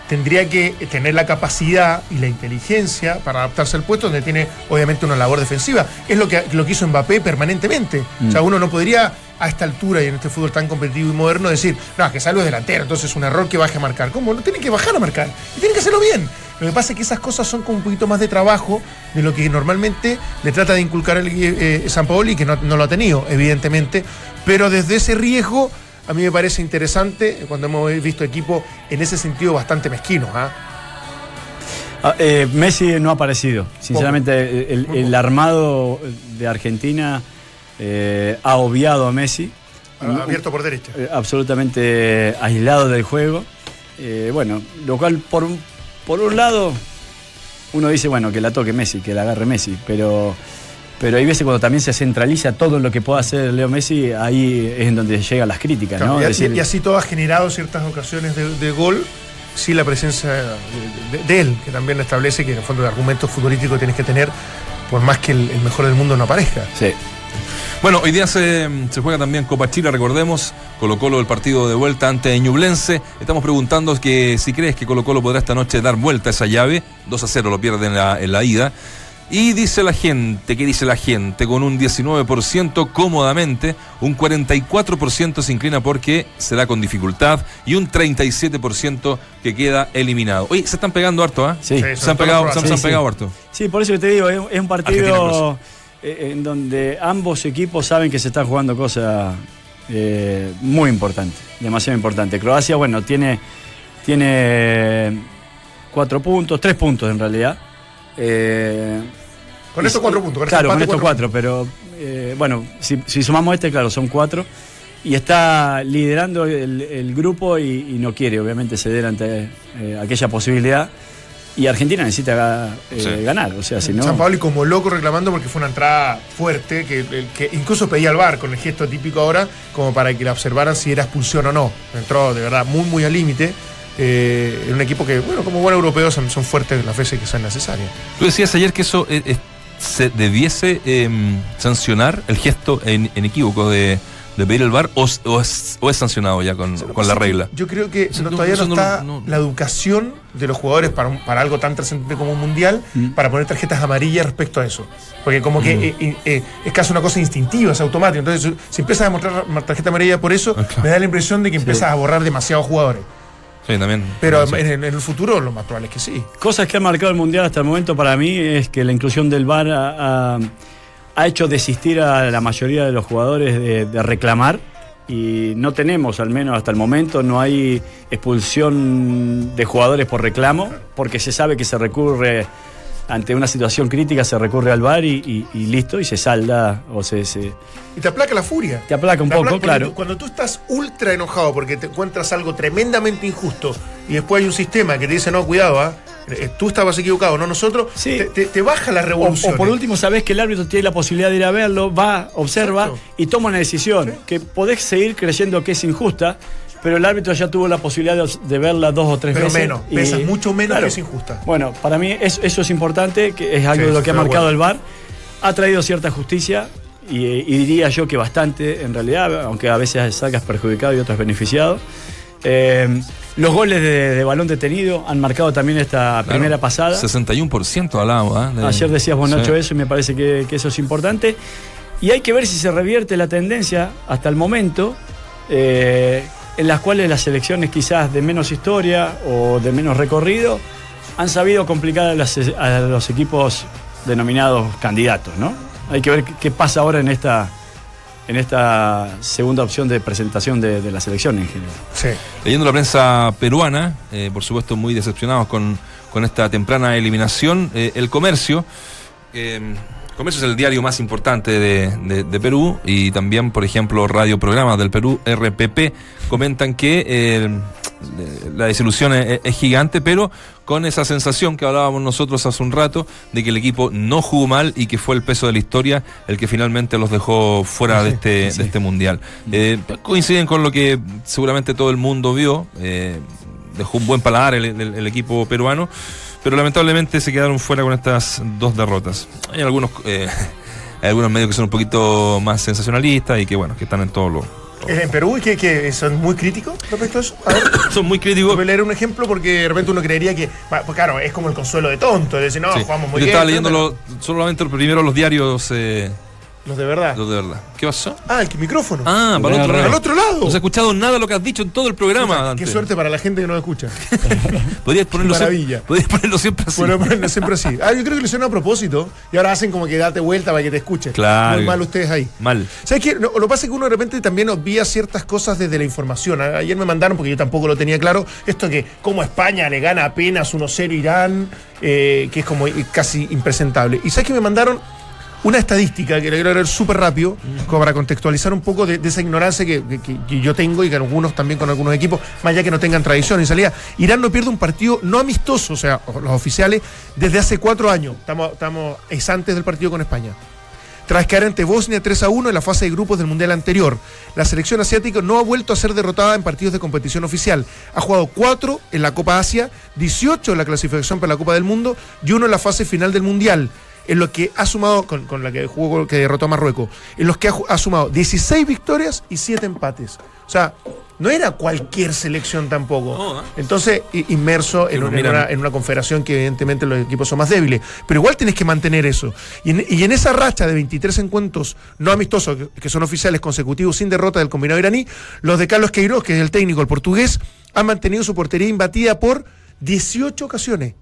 tendría que tener la capacidad y la inteligencia para adaptarse al puesto donde tiene obviamente una labor defensiva. Es lo que, lo que hizo Mbappé permanentemente. O sea, uno no podría a esta altura y en este fútbol tan competitivo y moderno decir, no, es que Salvio es delantero, entonces es un error que baje a marcar. ¿Cómo? No tiene que bajar a marcar. Y tiene que hacerlo bien. Lo que pasa es que esas cosas son como un poquito más de trabajo de lo que normalmente le trata de inculcar el eh, San Paoli, que no, no lo ha tenido, evidentemente. Pero desde ese riesgo, a mí me parece interesante cuando hemos visto equipos en ese sentido bastante mezquinos. ¿ah? Ah, eh, Messi no ha aparecido. Sinceramente, el, el armado de Argentina eh, ha obviado a Messi. Abierto por derecha. Eh, absolutamente aislado del juego. Bueno, lo cual por, un- por un lado uno dice, bueno, que la toque Messi, que la agarre Messi, pero, pero hay veces cuando también se centraliza todo lo que pueda hacer Leo Messi, ahí es en donde llegan las críticas, Claro, ¿no? y, Es decir, y así todo ha generado ciertas ocasiones de, de gol, sí la presencia de, de- de él, que también establece que en el fondo de argumentos futbolísticos tienes que tener, por más que el, el mejor del mundo no aparezca. sí. Bueno, hoy día se, se juega también Copa Chile, recordemos, Colo Colo el partido de vuelta ante Ñublense. Estamos preguntando que si crees que Colo Colo podrá esta noche dar vuelta a esa llave, 2 a 0 lo pierde en la, en la ida. Y dice la gente, ¿qué dice la gente? Con un 19% cómodamente, un 44% se inclina porque será con dificultad y un 37% que queda eliminado. Oye, se están pegando harto, ¿ah? Sí. Sí, Se han pegado, se han, Sí, se han sí. pegado harto. Sí, por eso que te digo, es, un partido eh, en donde ambos equipos saben que se están jugando cosas eh, muy importantes, demasiado importantes. Croacia, bueno, tiene, tiene cuatro puntos, tres puntos en realidad. Eh, Con estos cuatro puntos. con Claro, este con empate, estos cuatro, pero eh, bueno, si, si sumamos este, claro, son cuatro. Y está liderando el, el grupo y, y no quiere, obviamente, ceder ante eh, aquella posibilidad. Y Argentina necesita eh, Sí. ganar, o sea, si no. San Pablo y como loco reclamando porque fue una entrada fuerte, que, incluso pedía al bar con el gesto típico ahora, como para que la observaran si era expulsión o no. Entró de verdad muy, muy al límite. Eh, en un equipo que, bueno, como buen europeo son, son fuertes las veces que sean necesarias. Tú decías ayer que eso eh, eh, se debiese eh, sancionar el gesto en, en equívoco de, de pedir el bar o, es, o es sancionado ya con, con la regla. Yo creo que no- todavía no está no- la educación de los jugadores para, un- para algo tan trascendente como un mundial, Mm. para poner tarjetas amarillas respecto a eso. Porque como que Mm. eh, eh, eh, es casi una cosa instintiva, es automático. Entonces, si empiezas a mostrar tarjeta amarilla por eso, Ah, claro. me da la impresión de que empiezas a borrar demasiados jugadores. Sí, también. Pero Sí. en, en el futuro lo más probable es que sí. Cosas que ha marcado el Mundial hasta el momento para mí es que la inclusión del VAR ha, ha- ha hecho desistir a la mayoría de los jugadores de, reclamar y no tenemos, al menos hasta el momento, no hay expulsión de jugadores por reclamo porque se sabe que se recurre ante una situación crítica, se recurre al VAR y, y- y listo, y se salda o se, se- Y te aplaca la furia. te aplaca un Te poco, aplaca- claro. Cuando, tú estás ultra enojado porque te encuentras algo tremendamente injusto y después hay un sistema que te dice, no, cuidado, ¿ah? Eh, tú estabas equivocado, no nosotros, Sí. te, te- te baja la revolución. o por último, sabés que el árbitro tiene la posibilidad de ir a verlo, va, observa Exacto. y toma una decisión. Que podés seguir creyendo que es injusta, pero el árbitro ya tuvo la posibilidad de, de verla dos o tres Pero veces. menos, y- pesa mucho menos Claro. que es injusta. Bueno, para mí es- eso es importante, que es algo Sí, de lo que ha marcado el VAR. Ha traído cierta justicia y, y diría yo que bastante, en realidad, aunque a veces salgas perjudicado y otros beneficiado. Eh, los goles de, de balón detenido han marcado también esta Claro. primera pasada. 61% al lado. ¿ah? De- Ayer decías vos, Sí. Nacho, eso y me parece que, que eso es importante. Y hay que ver si se revierte la tendencia hasta el momento, eh, en las cuales las selecciones quizás de menos historia o de menos recorrido han sabido complicar a, las- a los equipos denominados candidatos, ¿no? Hay que ver qué, qué pasa ahora en esta, en esta segunda opción de presentación de, de la selección en general. Sí. Leyendo la prensa peruana, eh, por supuesto muy decepcionados con, con esta temprana eliminación, eh, el comercio, eh, Comercio es el diario más importante de, de- de Perú y también, por ejemplo, Radio Programas del Perú, RPP, comentan que eh, la desilusión es, es gigante, pero con esa sensación que hablábamos nosotros hace un rato de que el equipo no jugó mal y que fue el peso de la historia el que finalmente los dejó fuera de, este, de este mundial. Eh, coinciden con lo que seguramente todo el mundo vio. eh, dejó un buen paladar el, el- el equipo peruano, pero lamentablemente se quedaron fuera con estas dos derrotas. Hay algunos, eh, hay algunos medios que son un poquito más sensacionalistas y que bueno, que están en todos los... Eh, En Perú, que, que son muy críticos respecto a eso. A ver, Son muy críticos. voy a leer un ejemplo porque de repente uno creería que, pues claro, es como el consuelo de tonto, es decir, no, Sí. jugamos muy Yo bien. estaba pero- leyendo lo- solamente primero los diarios, eh, Los de verdad. los de verdad. ¿Qué pasó? Ah, el micrófono. Ah, para el otro Al lado. Al otro lado. No se ha escuchado nada de lo que has dicho en todo el programa. Qué Dante. suerte para la gente que no escucha. Podrías ponerlo, Qué siempre, maravilla. podrías ponerlo siempre así. Bueno, bueno, siempre así. Ah, yo creo que lo hicieron a propósito y ahora hacen como que date vuelta para que te escuchen. Claro. Muy mal ustedes ahí. Mal. ¿Sabes qué? No, lo que pasa es que uno de repente también obvia ciertas cosas desde la información. Ayer me mandaron, porque yo tampoco lo tenía claro, esto que como España le gana apenas 1-0 a Irán, eh, que es como casi impresentable. Y ¿sabes que me mandaron? Una estadística que le quiero leer súper rápido, como para contextualizar un poco de, de esa ignorancia que, que- yo tengo y que algunos también con algunos equipos, más allá que no tengan tradición y salida. Irán no pierde un partido no amistoso, o sea, los oficiales, desde hace cuatro años. Estamos, estamos es antes del partido con España. Tras caer ante Bosnia 3 a 1 en la fase de grupos del Mundial anterior, la selección asiática no ha vuelto a ser derrotada en partidos de competición oficial. Ha jugado 4 en la Copa Asia, 18 en la clasificación para la Copa del Mundo y uno en la fase final del Mundial. En los que ha sumado, con, con la que jugó, que derrotó a Marruecos, en los que ha, sumado 16 victorias y 7 empates. O sea, no era cualquier selección tampoco. No, ¿eh? Entonces, inmerso en, un- una, en una confederación que evidentemente los equipos son más débiles. Pero igual tenés que mantener eso. Y en, y en esa racha de 23 encuentros no amistosos, que, que son oficiales consecutivos sin derrota del combinado iraní, los de Carlos Queiroz, que es el técnico, el portugués, han mantenido su portería imbatida por 18 ocasiones.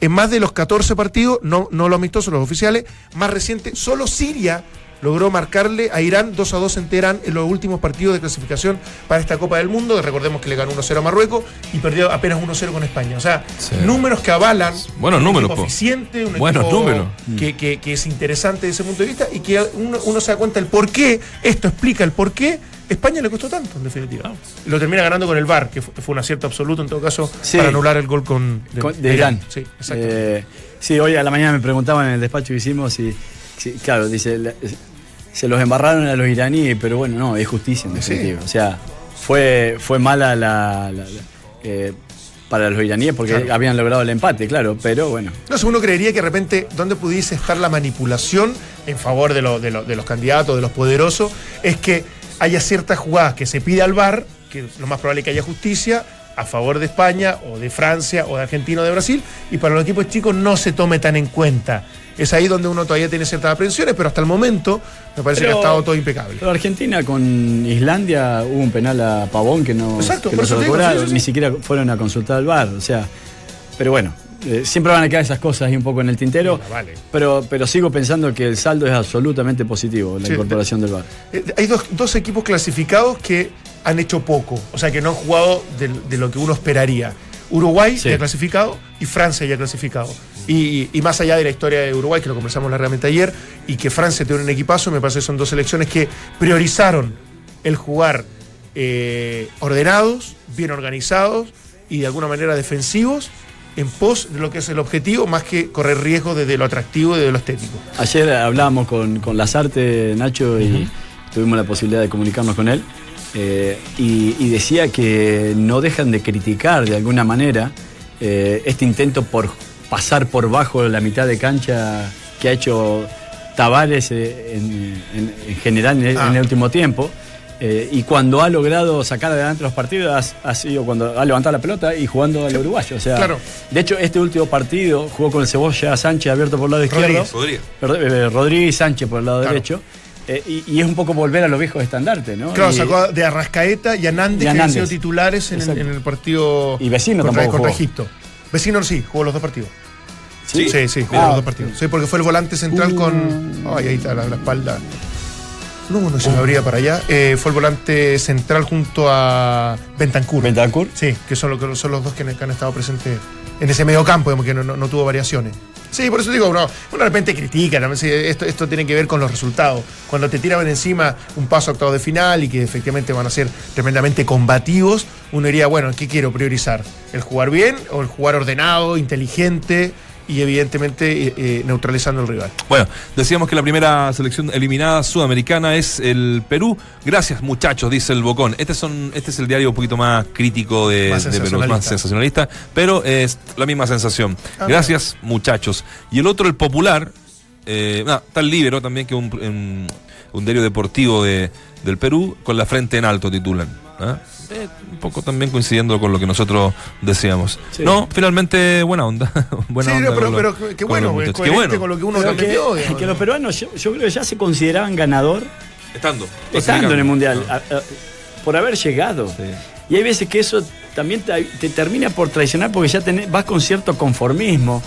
En más de los 14 partidos, no, no los amistosos, los oficiales, más reciente, solo Siria logró marcarle a Irán 2 a 2 en Teherán en los últimos partidos de clasificación para esta Copa del Mundo. Recordemos que le ganó 1-0 a Marruecos y perdió apenas 1-0 con España. O sea, Sí. números que avalan Buenos un números, equipo po. eficiente, un Buenos equipo números. Que, que- que es interesante desde ese punto de vista y que uno, uno se da cuenta del por qué, esto explica el por qué España le costó tanto, en definitiva. Lo termina ganando con el VAR, que fue, un acierto absoluto en todo caso Sí. para anular el gol con, Con- de Irán. Sí, exacto. Eh, sí, hoy a la mañana me preguntaban en el despacho que hicimos y, sí, claro, dice, la- se los embarraron a los iraníes, pero bueno, no, es justicia en Sí. definitiva. O sea, fue, fue mala la, la- la- eh, para los iraníes porque Claro. habían logrado el empate, claro, pero bueno. No sé, uno creería que de repente, ¿dónde pudiese estar la manipulación en favor de, lo- de lo- de los candidatos, de los poderosos? Es que haya ciertas jugadas que se pide al VAR, que lo más probable es que haya justicia, a favor de España, o de Francia, o de Argentina, o de Brasil, y para los equipos chicos no se tome tan en cuenta. Es ahí donde uno todavía tiene ciertas aprensiones, pero hasta el momento me parece que ha estado todo impecable. Pero Argentina con Islandia hubo un penal a Pavón que no, Exacto, que por no se eso lo te digo, cobraron, sí, sí, sí. ni siquiera fueron a consultar al bar, o sea, pero bueno, eh, siempre van a quedar esas cosas ahí un poco en el tintero, vale. pero, pero sigo pensando que el saldo es absolutamente positivo, la Sí, incorporación del bar. Eh, Hay dos, dos equipos clasificados que han hecho poco, o sea que no han jugado de, de lo que uno esperaría. Uruguay Sí. ya clasificado y Francia ya clasificado. Y, y más allá de la historia de Uruguay, que lo conversamos largamente ayer, y que Francia tiene un equipazo, me parece que son dos selecciones que priorizaron el jugar eh, ordenados, bien organizados y de alguna manera defensivos en pos de lo que es el objetivo, más que correr riesgos desde lo atractivo y de lo estético. Ayer hablábamos con, con Lazarte, Nacho, y tuvimos la posibilidad de comunicarnos con él. eh, y, y decía que no dejan de criticar de alguna manera eh, este intento por pasar por bajo la mitad de cancha que ha hecho Tavares eh, en, en- en general en el, Ah. en el último tiempo. Eh, y cuando ha logrado sacar adelante los partidos ha, ha sido cuando ha levantado la pelota y jugando al uruguayo. O sea, Claro. de hecho, este último partido jugó con el Cebolla Sánchez abierto por el lado izquierdo. Rodríguez. Rod- eh, Rodríguez Sánchez por el lado Claro. derecho. eh, y, y es un poco volver a los viejos estandartes, ¿no? Claro, Y- sacó de Arrascaeta y a Nández, Y a que han sido titulares en el, en el partido Y Vecino contra, tampoco contra jugó. Egipto. Vecino sí, jugó los dos partidos. ¿Sí? Sí, sí, jugó Ah. los dos partidos. Sí, porque fue el volante central con. Ay, ahí está la, la espalda. No, no se me abría para allá. Eh, fue el volante central junto a Bentancur. Bentancur. Sí, que son, lo que son los dos que, que han estado presentes en ese medio campo, digamos, que no, no- no tuvo variaciones. Sí, por eso digo, no, uno de repente critica, ¿no? Esto, esto tiene que ver con los resultados. Cuando te tiraban encima un paso a octavo de final y que efectivamente van a ser tremendamente combativos, uno diría, bueno, ¿qué quiero priorizar? ¿El jugar bien o el jugar ordenado, inteligente y evidentemente eh, eh, neutralizando al rival? Bueno, decíamos que la primera selección eliminada sudamericana es el Perú. Gracias, muchachos, dice el Bocón. Este, son, este es el diario un poquito más crítico de, Más de Perú, más sensacionalista, pero es la misma sensación. Ah, Gracias, muchachos. Y el otro, el popular, eh, ah, está el Libero también, que es un, un- un diario deportivo de, del Perú, con la frente en alto titulan. ¿ah? Eh, un poco también coincidiendo con lo que nosotros decíamos. Sí. No, finalmente, buena onda. buena sí, onda pero, pero qué bueno. Qué bueno. con lo que uno que, los peruanos yo, yo creo que ya se consideraban ganador Estando. estando en el Mundial, a- a- por haber llegado. Y hay veces que eso también te, te termina por traicionar porque ya tenés- vas con cierto conformismo.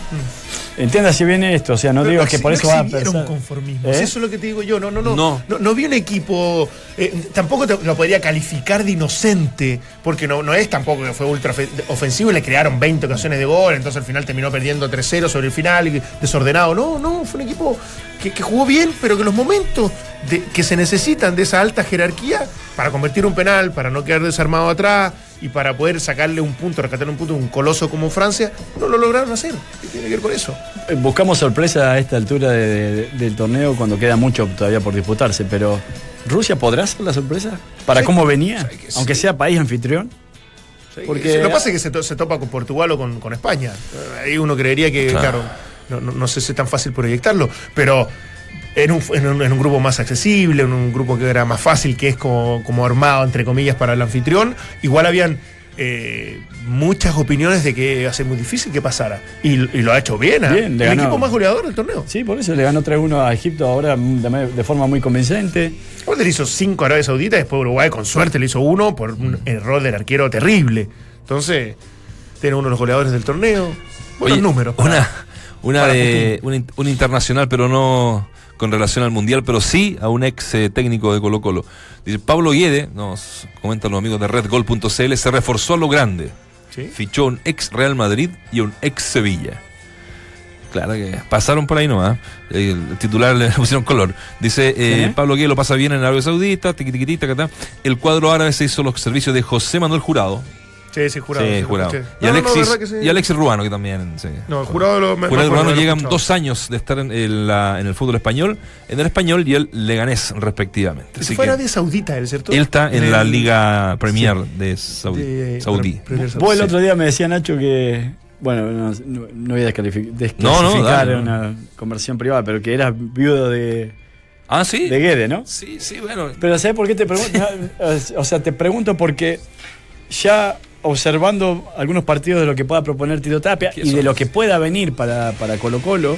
Entiéndase bien esto, o sea, no Pero digo no que por no eso vas a pensar. conformismo. ¿Eh? Si Eso es lo que te digo yo. No, no, no. No. No, no vi un equipo. eh, tampoco te- lo podría calificar de inocente, porque no, no es tampoco que fue ultra ofe- ofensivo y le crearon 20 ocasiones de gol, entonces al final terminó perdiendo 3-0 sobre el final, y desordenado. No, no, fue un equipo que, que jugó bien, pero que los momentos de- que se necesitan de esa alta jerarquía para convertir un penal, para no quedar desarmado atrás y para poder sacarle un punto, rescatarle un punto a un coloso como Francia, no lo lograron hacer. ¿Qué tiene que ver con eso? Eh, Buscamos sorpresa a esta altura de- de- del torneo cuando queda mucho todavía por disputarse, pero ¿Rusia podrá ser la sorpresa? ¿Para Sí, cómo venía? sí. Aunque sea país anfitrión. Sí, Porque- Lo que pasa es que se, to- se topa con Portugal o con, con España. Ahí uno creería que, claro, Claro. no, no- no sé si es tan fácil proyectarlo, pero en un, en un- en un grupo más accesible, en un grupo que era más fácil, que es como, como armado, entre comillas, para el anfitrión, igual habían eh, muchas opiniones de que iba a ser muy difícil que pasara. Y, y lo ha hecho bien, ¿ah? Bien, le el ganó. equipo más goleador del torneo. Sí, por eso le ganó 3-1 a Egipto ahora de, de forma muy convincente. Le hizo 5 a Arabia Saudita, después Uruguay con suerte le hizo uno por un error del arquero terrible. Entonces, tiene uno de los goleadores del torneo. Buenos Oye, números. Una, una para de un internacional, pero no con relación al mundial, pero sí a un ex eh, técnico de Colo Colo. Dice Pablo Guede, nos comentan los amigos de redgol.cl, se reforzó a lo grande. Sí. Fichó un ex Real Madrid y un ex Sevilla. Claro que pasaron por ahí nomás. El titular le pusieron color. Dice eh. Pablo Guede lo pasa bien en Arabia Saudita, tiqui, tiqui, tiqui, tacatá. El cuadro árabe se hizo los servicios de José Manuel Jurado. Sí, sí, jurado. sí, jurado. Y, No, no, no, Alexis, sí. y Alexis Rubano, que también. Sí. No, el jurado lo me- Jurado me Rubano de llegan dos años de estar en el, la- en el fútbol español, en el español y el Leganés, respectivamente. Así Fue que Arabia Saudita, ¿el cierto? él está en el- la Liga Premier de Saudí. de- Saudí. Premier Saudí. Vos el otro día me decía Nacho que. Bueno, no, no- no voy a descalifi- No, no, desclasificar dale, no. una conversión privada, pero que eras viudo de, Ah, sí. de Guede, ¿no? Sí, sí, bueno. Pero ¿sabes por qué te pregunto? o sea, te pregunto porque ya observando algunos partidos de lo que pueda proponer Tito Tapia ¿Qué y de lo que pueda venir para, para Colo Colo,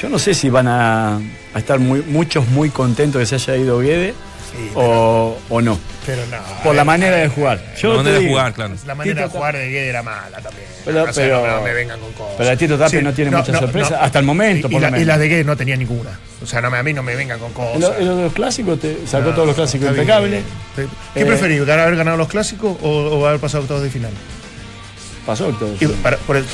yo no sé si van a, a estar muy, muchos muy contentos que se haya ido Guede Sí, o, o no. Pero no. Por la manera de jugar. Yo manera de jugar, claro. La manera Tito de jugar de Guede era mala también. Pero- O sea, pero- no, no me vengan con cosas. pero Tito Tapia no tiene mucha sorpresa, hasta el momento, Y, por y lo la- menos. y las de Guede no tenía ninguna. O sea, no, me- a mí no me vengan con En cosas. lo- en los clásicos te sacó No, todos los clásicos bien. impecables. ¿Qué Eh, preferís? ¿Haber ganado los clásicos o, o haber pasado octavos de final? Pasó todo. Y para- por el-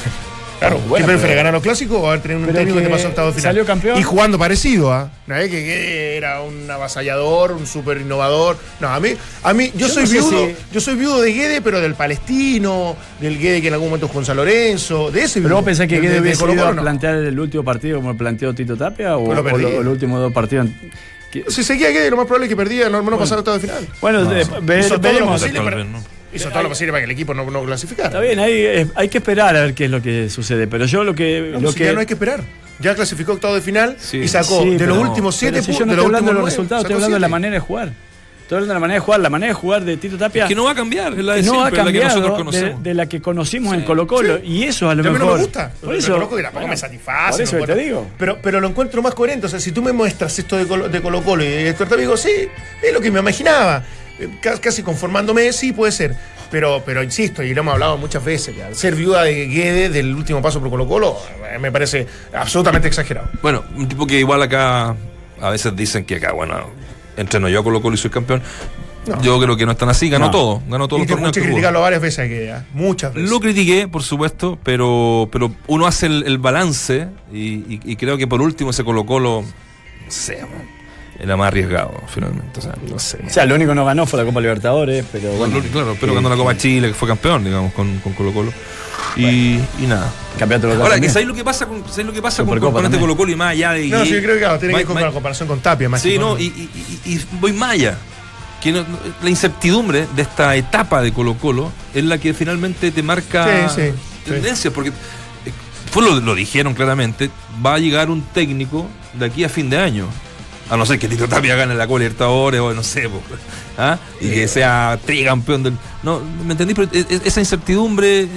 claro, bueno, ¿qué prefiere? ¿Ganar los clásicos o haber tenido un técnico que, que te pasó a octavos de final? salió campeón. Y jugando parecido, ¿ah? No es que Guede era un avasallador, un súper innovador. No, a mí, a mí yo, Yo soy no viudo, si- yo soy viudo de Guede, pero del palestino, del Guede que en algún momento jugó en San Lorenzo, de ese ¿Pero viudo. vos pensás que Guede de hubiese ido a no. plantear el último partido como planteó Tito Tapia o, o los últimos dos partidos? que- Si seguía Guede, lo más probable es que perdía, no, no pasara a octavos de final. Bueno, de- ve- Hizo todo lo veremos. Hizo todo lo posible para que el equipo no, no clasificara. Está bien, hay, eh, hay que esperar a ver qué es lo que sucede. Pero yo lo que. No, lo si que ya no hay que esperar. Ya clasificó octavo de final Sí. y sacó Sí, de los últimos siete si yo no de estoy hablando de los resultados, estoy hablando de la manera de jugar. Estoy hablando de la manera de jugar. La manera de jugar de Tito Tapia Es que no va a cambiar, es la de no ha siempre, la que nosotros cambiado de, la que conocimos en Colo Colo. Y eso a lo Y a mí mejor. no me gusta. Por Lo eso, reconozco que tampoco bueno, me satisface. Por eso no te digo. Pero, pero lo encuentro más coherente. O sea, si tú me muestras esto de Colo, de Colo Colo y de Tapia, digo, sí, es lo que me imaginaba. Ca- Casi conformándome, sí, puede ser. Pero, pero insisto, y lo hemos hablado muchas veces, ser viuda de Guede del último paso por Colo Colo, eh, me parece absolutamente exagerado. Bueno, un tipo que igual acá a veces dicen que acá, bueno, entreno yo a Colo Colo y soy campeón. No. Yo creo que no es tan así, ganó No. todo, ganó todos y los torneos que criticarlo varias veces a Guede, ¿eh? muchas veces. Lo critiqué, por supuesto, pero, pero uno hace el, el balance y, y- y creo que por último ese Colo Colo, no sé, era más arriesgado finalmente. O sea, no sé. O sea, lo único que no ganó fue la Copa Libertadores, pero bueno. Bueno, claro, pero ganó la Copa. Chile, que fue campeón, digamos, con, con Colo Colo. Y, y nada. Campeonato local Ahora. ¿sabéis lo que pasa con, ¿sabéis lo que pasa con, Supercopa con este. Colo Colo y más allá de... No, sí, yo creo que claro, tiene que ver con la comparación con Tapia, más Sí, que no, con- y, y- y- y voy más allá. Que no- no- la incertidumbre de esta etapa de Colo Colo es la que finalmente te marca Sí, sí, tendencias, porque eh, fue lo, lo dijeron claramente, va a llegar un técnico de aquí a fin de año. A no ser que Tito Tapia gane la Copa Libertadores o no sé, po, ¿ah? y que sea tricampeón del. No, ¿me entendí? Pero e- e- esa incertidumbre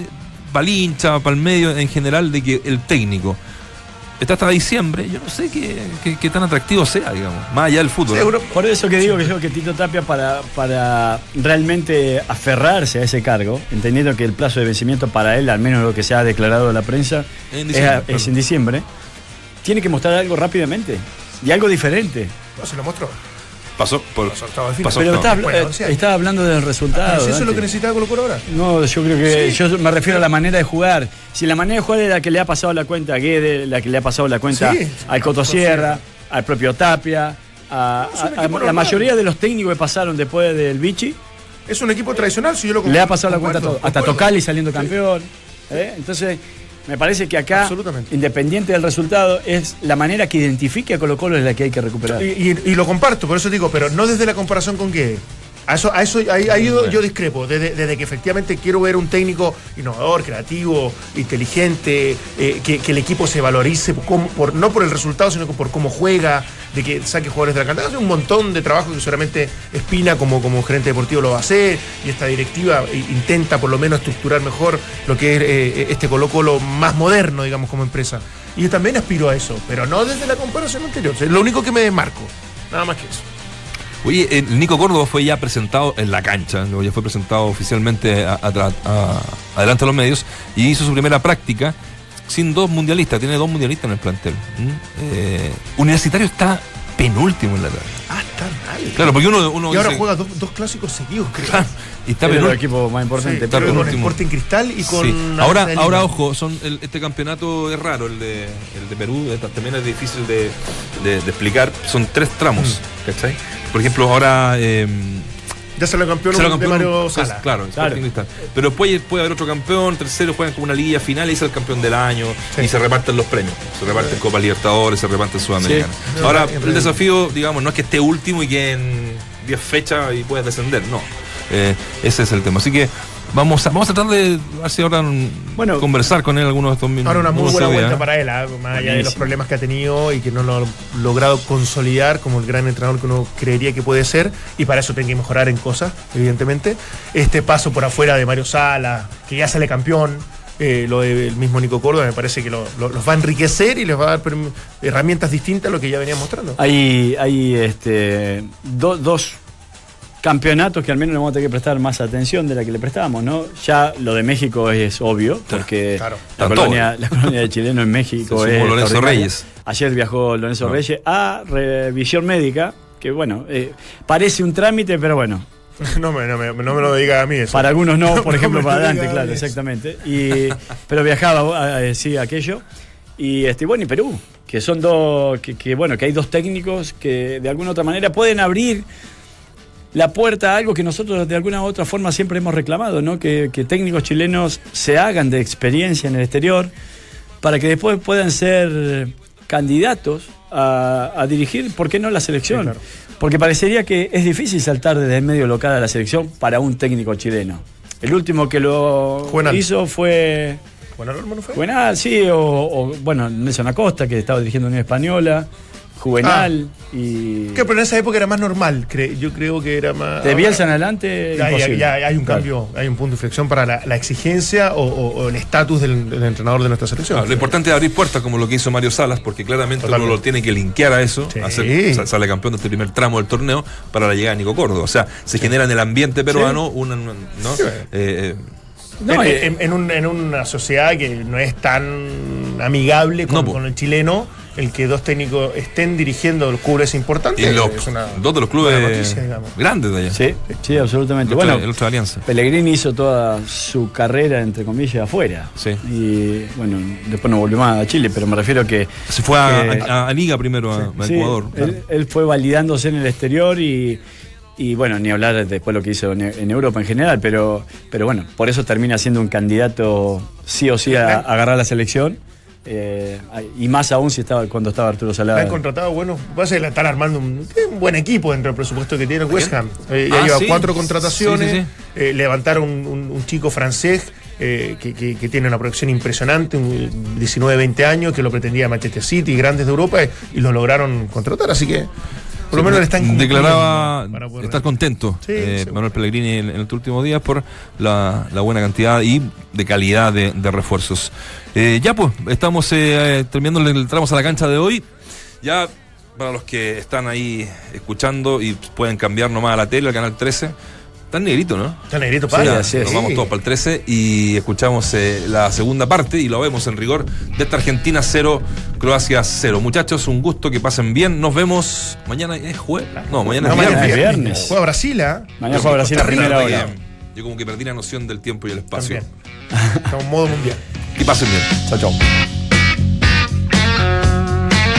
para el hincha, para el medio en general, de que el técnico está hasta diciembre, yo no sé qué, qué- qué tan atractivo sea, digamos, más allá del fútbol. Por eso que digo que yo que Tito Tapia para, para realmente aferrarse a ese cargo, entendiendo que el plazo de vencimiento para él, al menos lo que se ha declarado en la prensa, En es, en diciembre, tiene que mostrar algo rápidamente y algo diferente. No, se lo mostró. Pasó por Pasó de pasó Pero octavo. está, Bueno, eh, estaba hablando del resultado. Si eso es lo que necesitaba Colo Colo ahora. No, yo creo que Sí. yo me refiero a la manera de jugar. Si la manera de jugar es la que le ha pasado la cuenta a Guede, la que le ha pasado la cuenta Sí, al Coto Sierra, al propio Tapia, a, la mayoría de los técnicos que pasaron después del Vichy, Es un equipo tradicional, si yo lo le ha pasado la cuenta a todos. Hasta. Tocali saliendo campeón. ¿eh? Entonces, me parece que acá, independiente del resultado, es la manera que identifique a Colo Colo es la que hay que recuperar. Y, y- y lo comparto, por eso digo, pero no desde la comparación con Guede, A eso, a eso ahí, ahí yo, yo discrepo, desde, desde que efectivamente quiero ver un técnico innovador, creativo, inteligente, eh, que, que el equipo se valorice, por cómo- por- no por el resultado, sino por cómo juega, de que saque jugadores de la cantera. Hace un montón de trabajo que seguramente Espina como, como gerente deportivo lo va a hacer y esta directiva intenta por lo menos estructurar mejor lo que es eh, este Colo Colo más moderno, digamos, como empresa. Y yo también aspiro a eso, pero no desde la comparación anterior. Es lo único que me desmarco, nada más que eso. Oye, el Nico Córdoba fue ya presentado en la cancha, luego ya fue presentado oficialmente a- a- a- adelante de los medios y hizo su primera práctica sin dos mundialistas, tiene dos mundialistas en el plantel. ¿Mm? Eh, Universitario está penúltimo en la tabla. Ah, está mal. Claro, porque uno, uno Y ahora dice- juega dos, dos clásicos seguidos, creo. Claro, y está Es el penúltimo. equipo más importante. Sí, está creo con penúltimo. Sporting Cristal y con. Sí. Ahora, ahora ojo, son el- este campeonato es raro, el de, el de Perú, también es difícil de, de- de explicar. Son tres tramos, Mm. ¿cachai? Por ejemplo, ahora eh, Ya se lo campeón será de campeón, Mario pues, Sala. claro, Claro. Sporting Cristal. Pero puede, puede haber otro campeón, tercero juegan como una liguilla final y es el campeón del año Sí. y se reparten los premios. Se reparten Copa Libertadores, se reparten Sudamericana. Sí. Ahora, el desafío, digamos, no es que esté último y que en 10 fechas y puedas descender, no. Eh, ese es el tema. Así que vamos a, vamos a tratar de ver si ahora Bueno. conversar con él algunos de estos minutos. Ahora una muy buena días, vuelta ¿eh? para él, ah, más allá de los problemas que ha tenido y que no lo ha logrado consolidar como el gran entrenador que uno creería que puede ser, y para eso tiene que mejorar en cosas, evidentemente. Este paso por afuera de Mario Sala, que ya sale campeón, eh, lo del mismo Nico Córdoba, me parece que lo- lo- los va a enriquecer y les va a dar herramientas distintas a lo que ya venía mostrando. Hay, hay este, do- dos campeonatos que al menos le vamos a tener que prestar más atención de la que le prestamos, ¿no? Ya lo de México es obvio, porque claro. la, colonia, la colonia de chileno en México es Lorenzo. Reyes. Ayer viajó Lorenzo Ah. Reyes a revisión médica, que bueno, eh, parece un trámite, pero bueno, No me, no, me, no me lo diga a mí eso. para algunos no, por No ejemplo, para Dante, claro, exactamente. Y, pero viajaba, eh, sí, aquello. Y este, bueno, y Perú, que son dos, que, que, bueno, que hay dos técnicos que de alguna u otra manera pueden abrir la puerta a algo que nosotros de alguna u otra forma siempre hemos reclamado, ¿no? Que, que técnicos chilenos se hagan de experiencia en el exterior para que después puedan ser candidatos a, a dirigir, ¿por qué no la selección? Sí, claro. Porque parecería que es difícil saltar desde el medio local a la selección para un técnico chileno. El último que lo Juvenal. hizo fue Bueno, no fue. Juvenal, sí, o, o, bueno, Nelson Acosta, que estaba dirigiendo Unión Española, Juvenal y... Que, pero en esa época era más normal, cre- yo creo que era más. De Bielsa en adelante, Ya, ya- imposible. ya hay un Claro. cambio, hay un punto de inflexión para la, la exigencia o, o- o el estatus del, del entrenador de nuestra selección. Claro, lo importante es abrir puertas como lo que hizo Mario Salas, porque claramente Totalmente. uno lo tiene que linkear a eso, Sí. hacer- sa- sale campeón de este primer tramo del torneo para la llegada de Nico Córdoba. O sea, se genera en el ambiente peruano una, ¿no? Sí. Eh, No, en, eh, en- en un- en una sociedad que no es tan amigable con, No, con el chileno, el que dos técnicos estén dirigiendo los clubes importantes y los es una dos de los clubes noticia, digamos. grandes de allá. Sí, sí, absolutamente. El otro- Bueno, el otro de Alianza. Pellegrini hizo toda su carrera, entre comillas, afuera. Sí. Y bueno, después no volvió más a Chile, pero me refiero que. Se fue a, que- a- a Liga primero, a, a sí, Ecuador. él, él fue validándose en el exterior y, y, bueno, ni hablar después lo que hizo en, en Europa en general, pero, pero bueno, por eso termina siendo un candidato sí o sí a, a agarrar la selección. Eh, y más aún si estaba cuando estaba Arturo Salada. Han contratado, bueno, va a ser, están armando un, un buen equipo dentro del presupuesto que tiene el West Ham. Eh, ya Ah, lleva sí. cuatro contrataciones, Sí, sí, eh, levantaron un, chico francés eh, que, que- que tiene una proyección impresionante, un 19, 20 años, que lo pretendía Manchester City, grandes de Europa, eh, y lo lograron contratar, así que por lo menos le están cumpliendo declaraba estar contento Sí, eh. Manuel Pellegrini en, en los últimos días por la, la buena cantidad y de calidad de, de refuerzos. Eh, ya pues, estamos eh, terminando el entramos a la cancha de hoy. Ya para los que están ahí escuchando y pueden cambiar nomás a la tele, al canal 13, está en negrito, ¿no? Está negrito Sí, para. es. Nos vamos todos para el 13 y escuchamos eh, la segunda parte y lo vemos en rigor de esta Argentina 0, Croacia 0. Muchachos, un gusto que pasen bien. Nos vemos mañana. ¿Es jueves? No, mañana No, es mañana viernes. es viernes. viernes. Juega Brasil, ¿ah? Mañana juega Brasil a primera hora. Yo como que perdí la noción del tiempo y el espacio. También. Estamos en modo mundial. Que pasen bien. Chao, chao.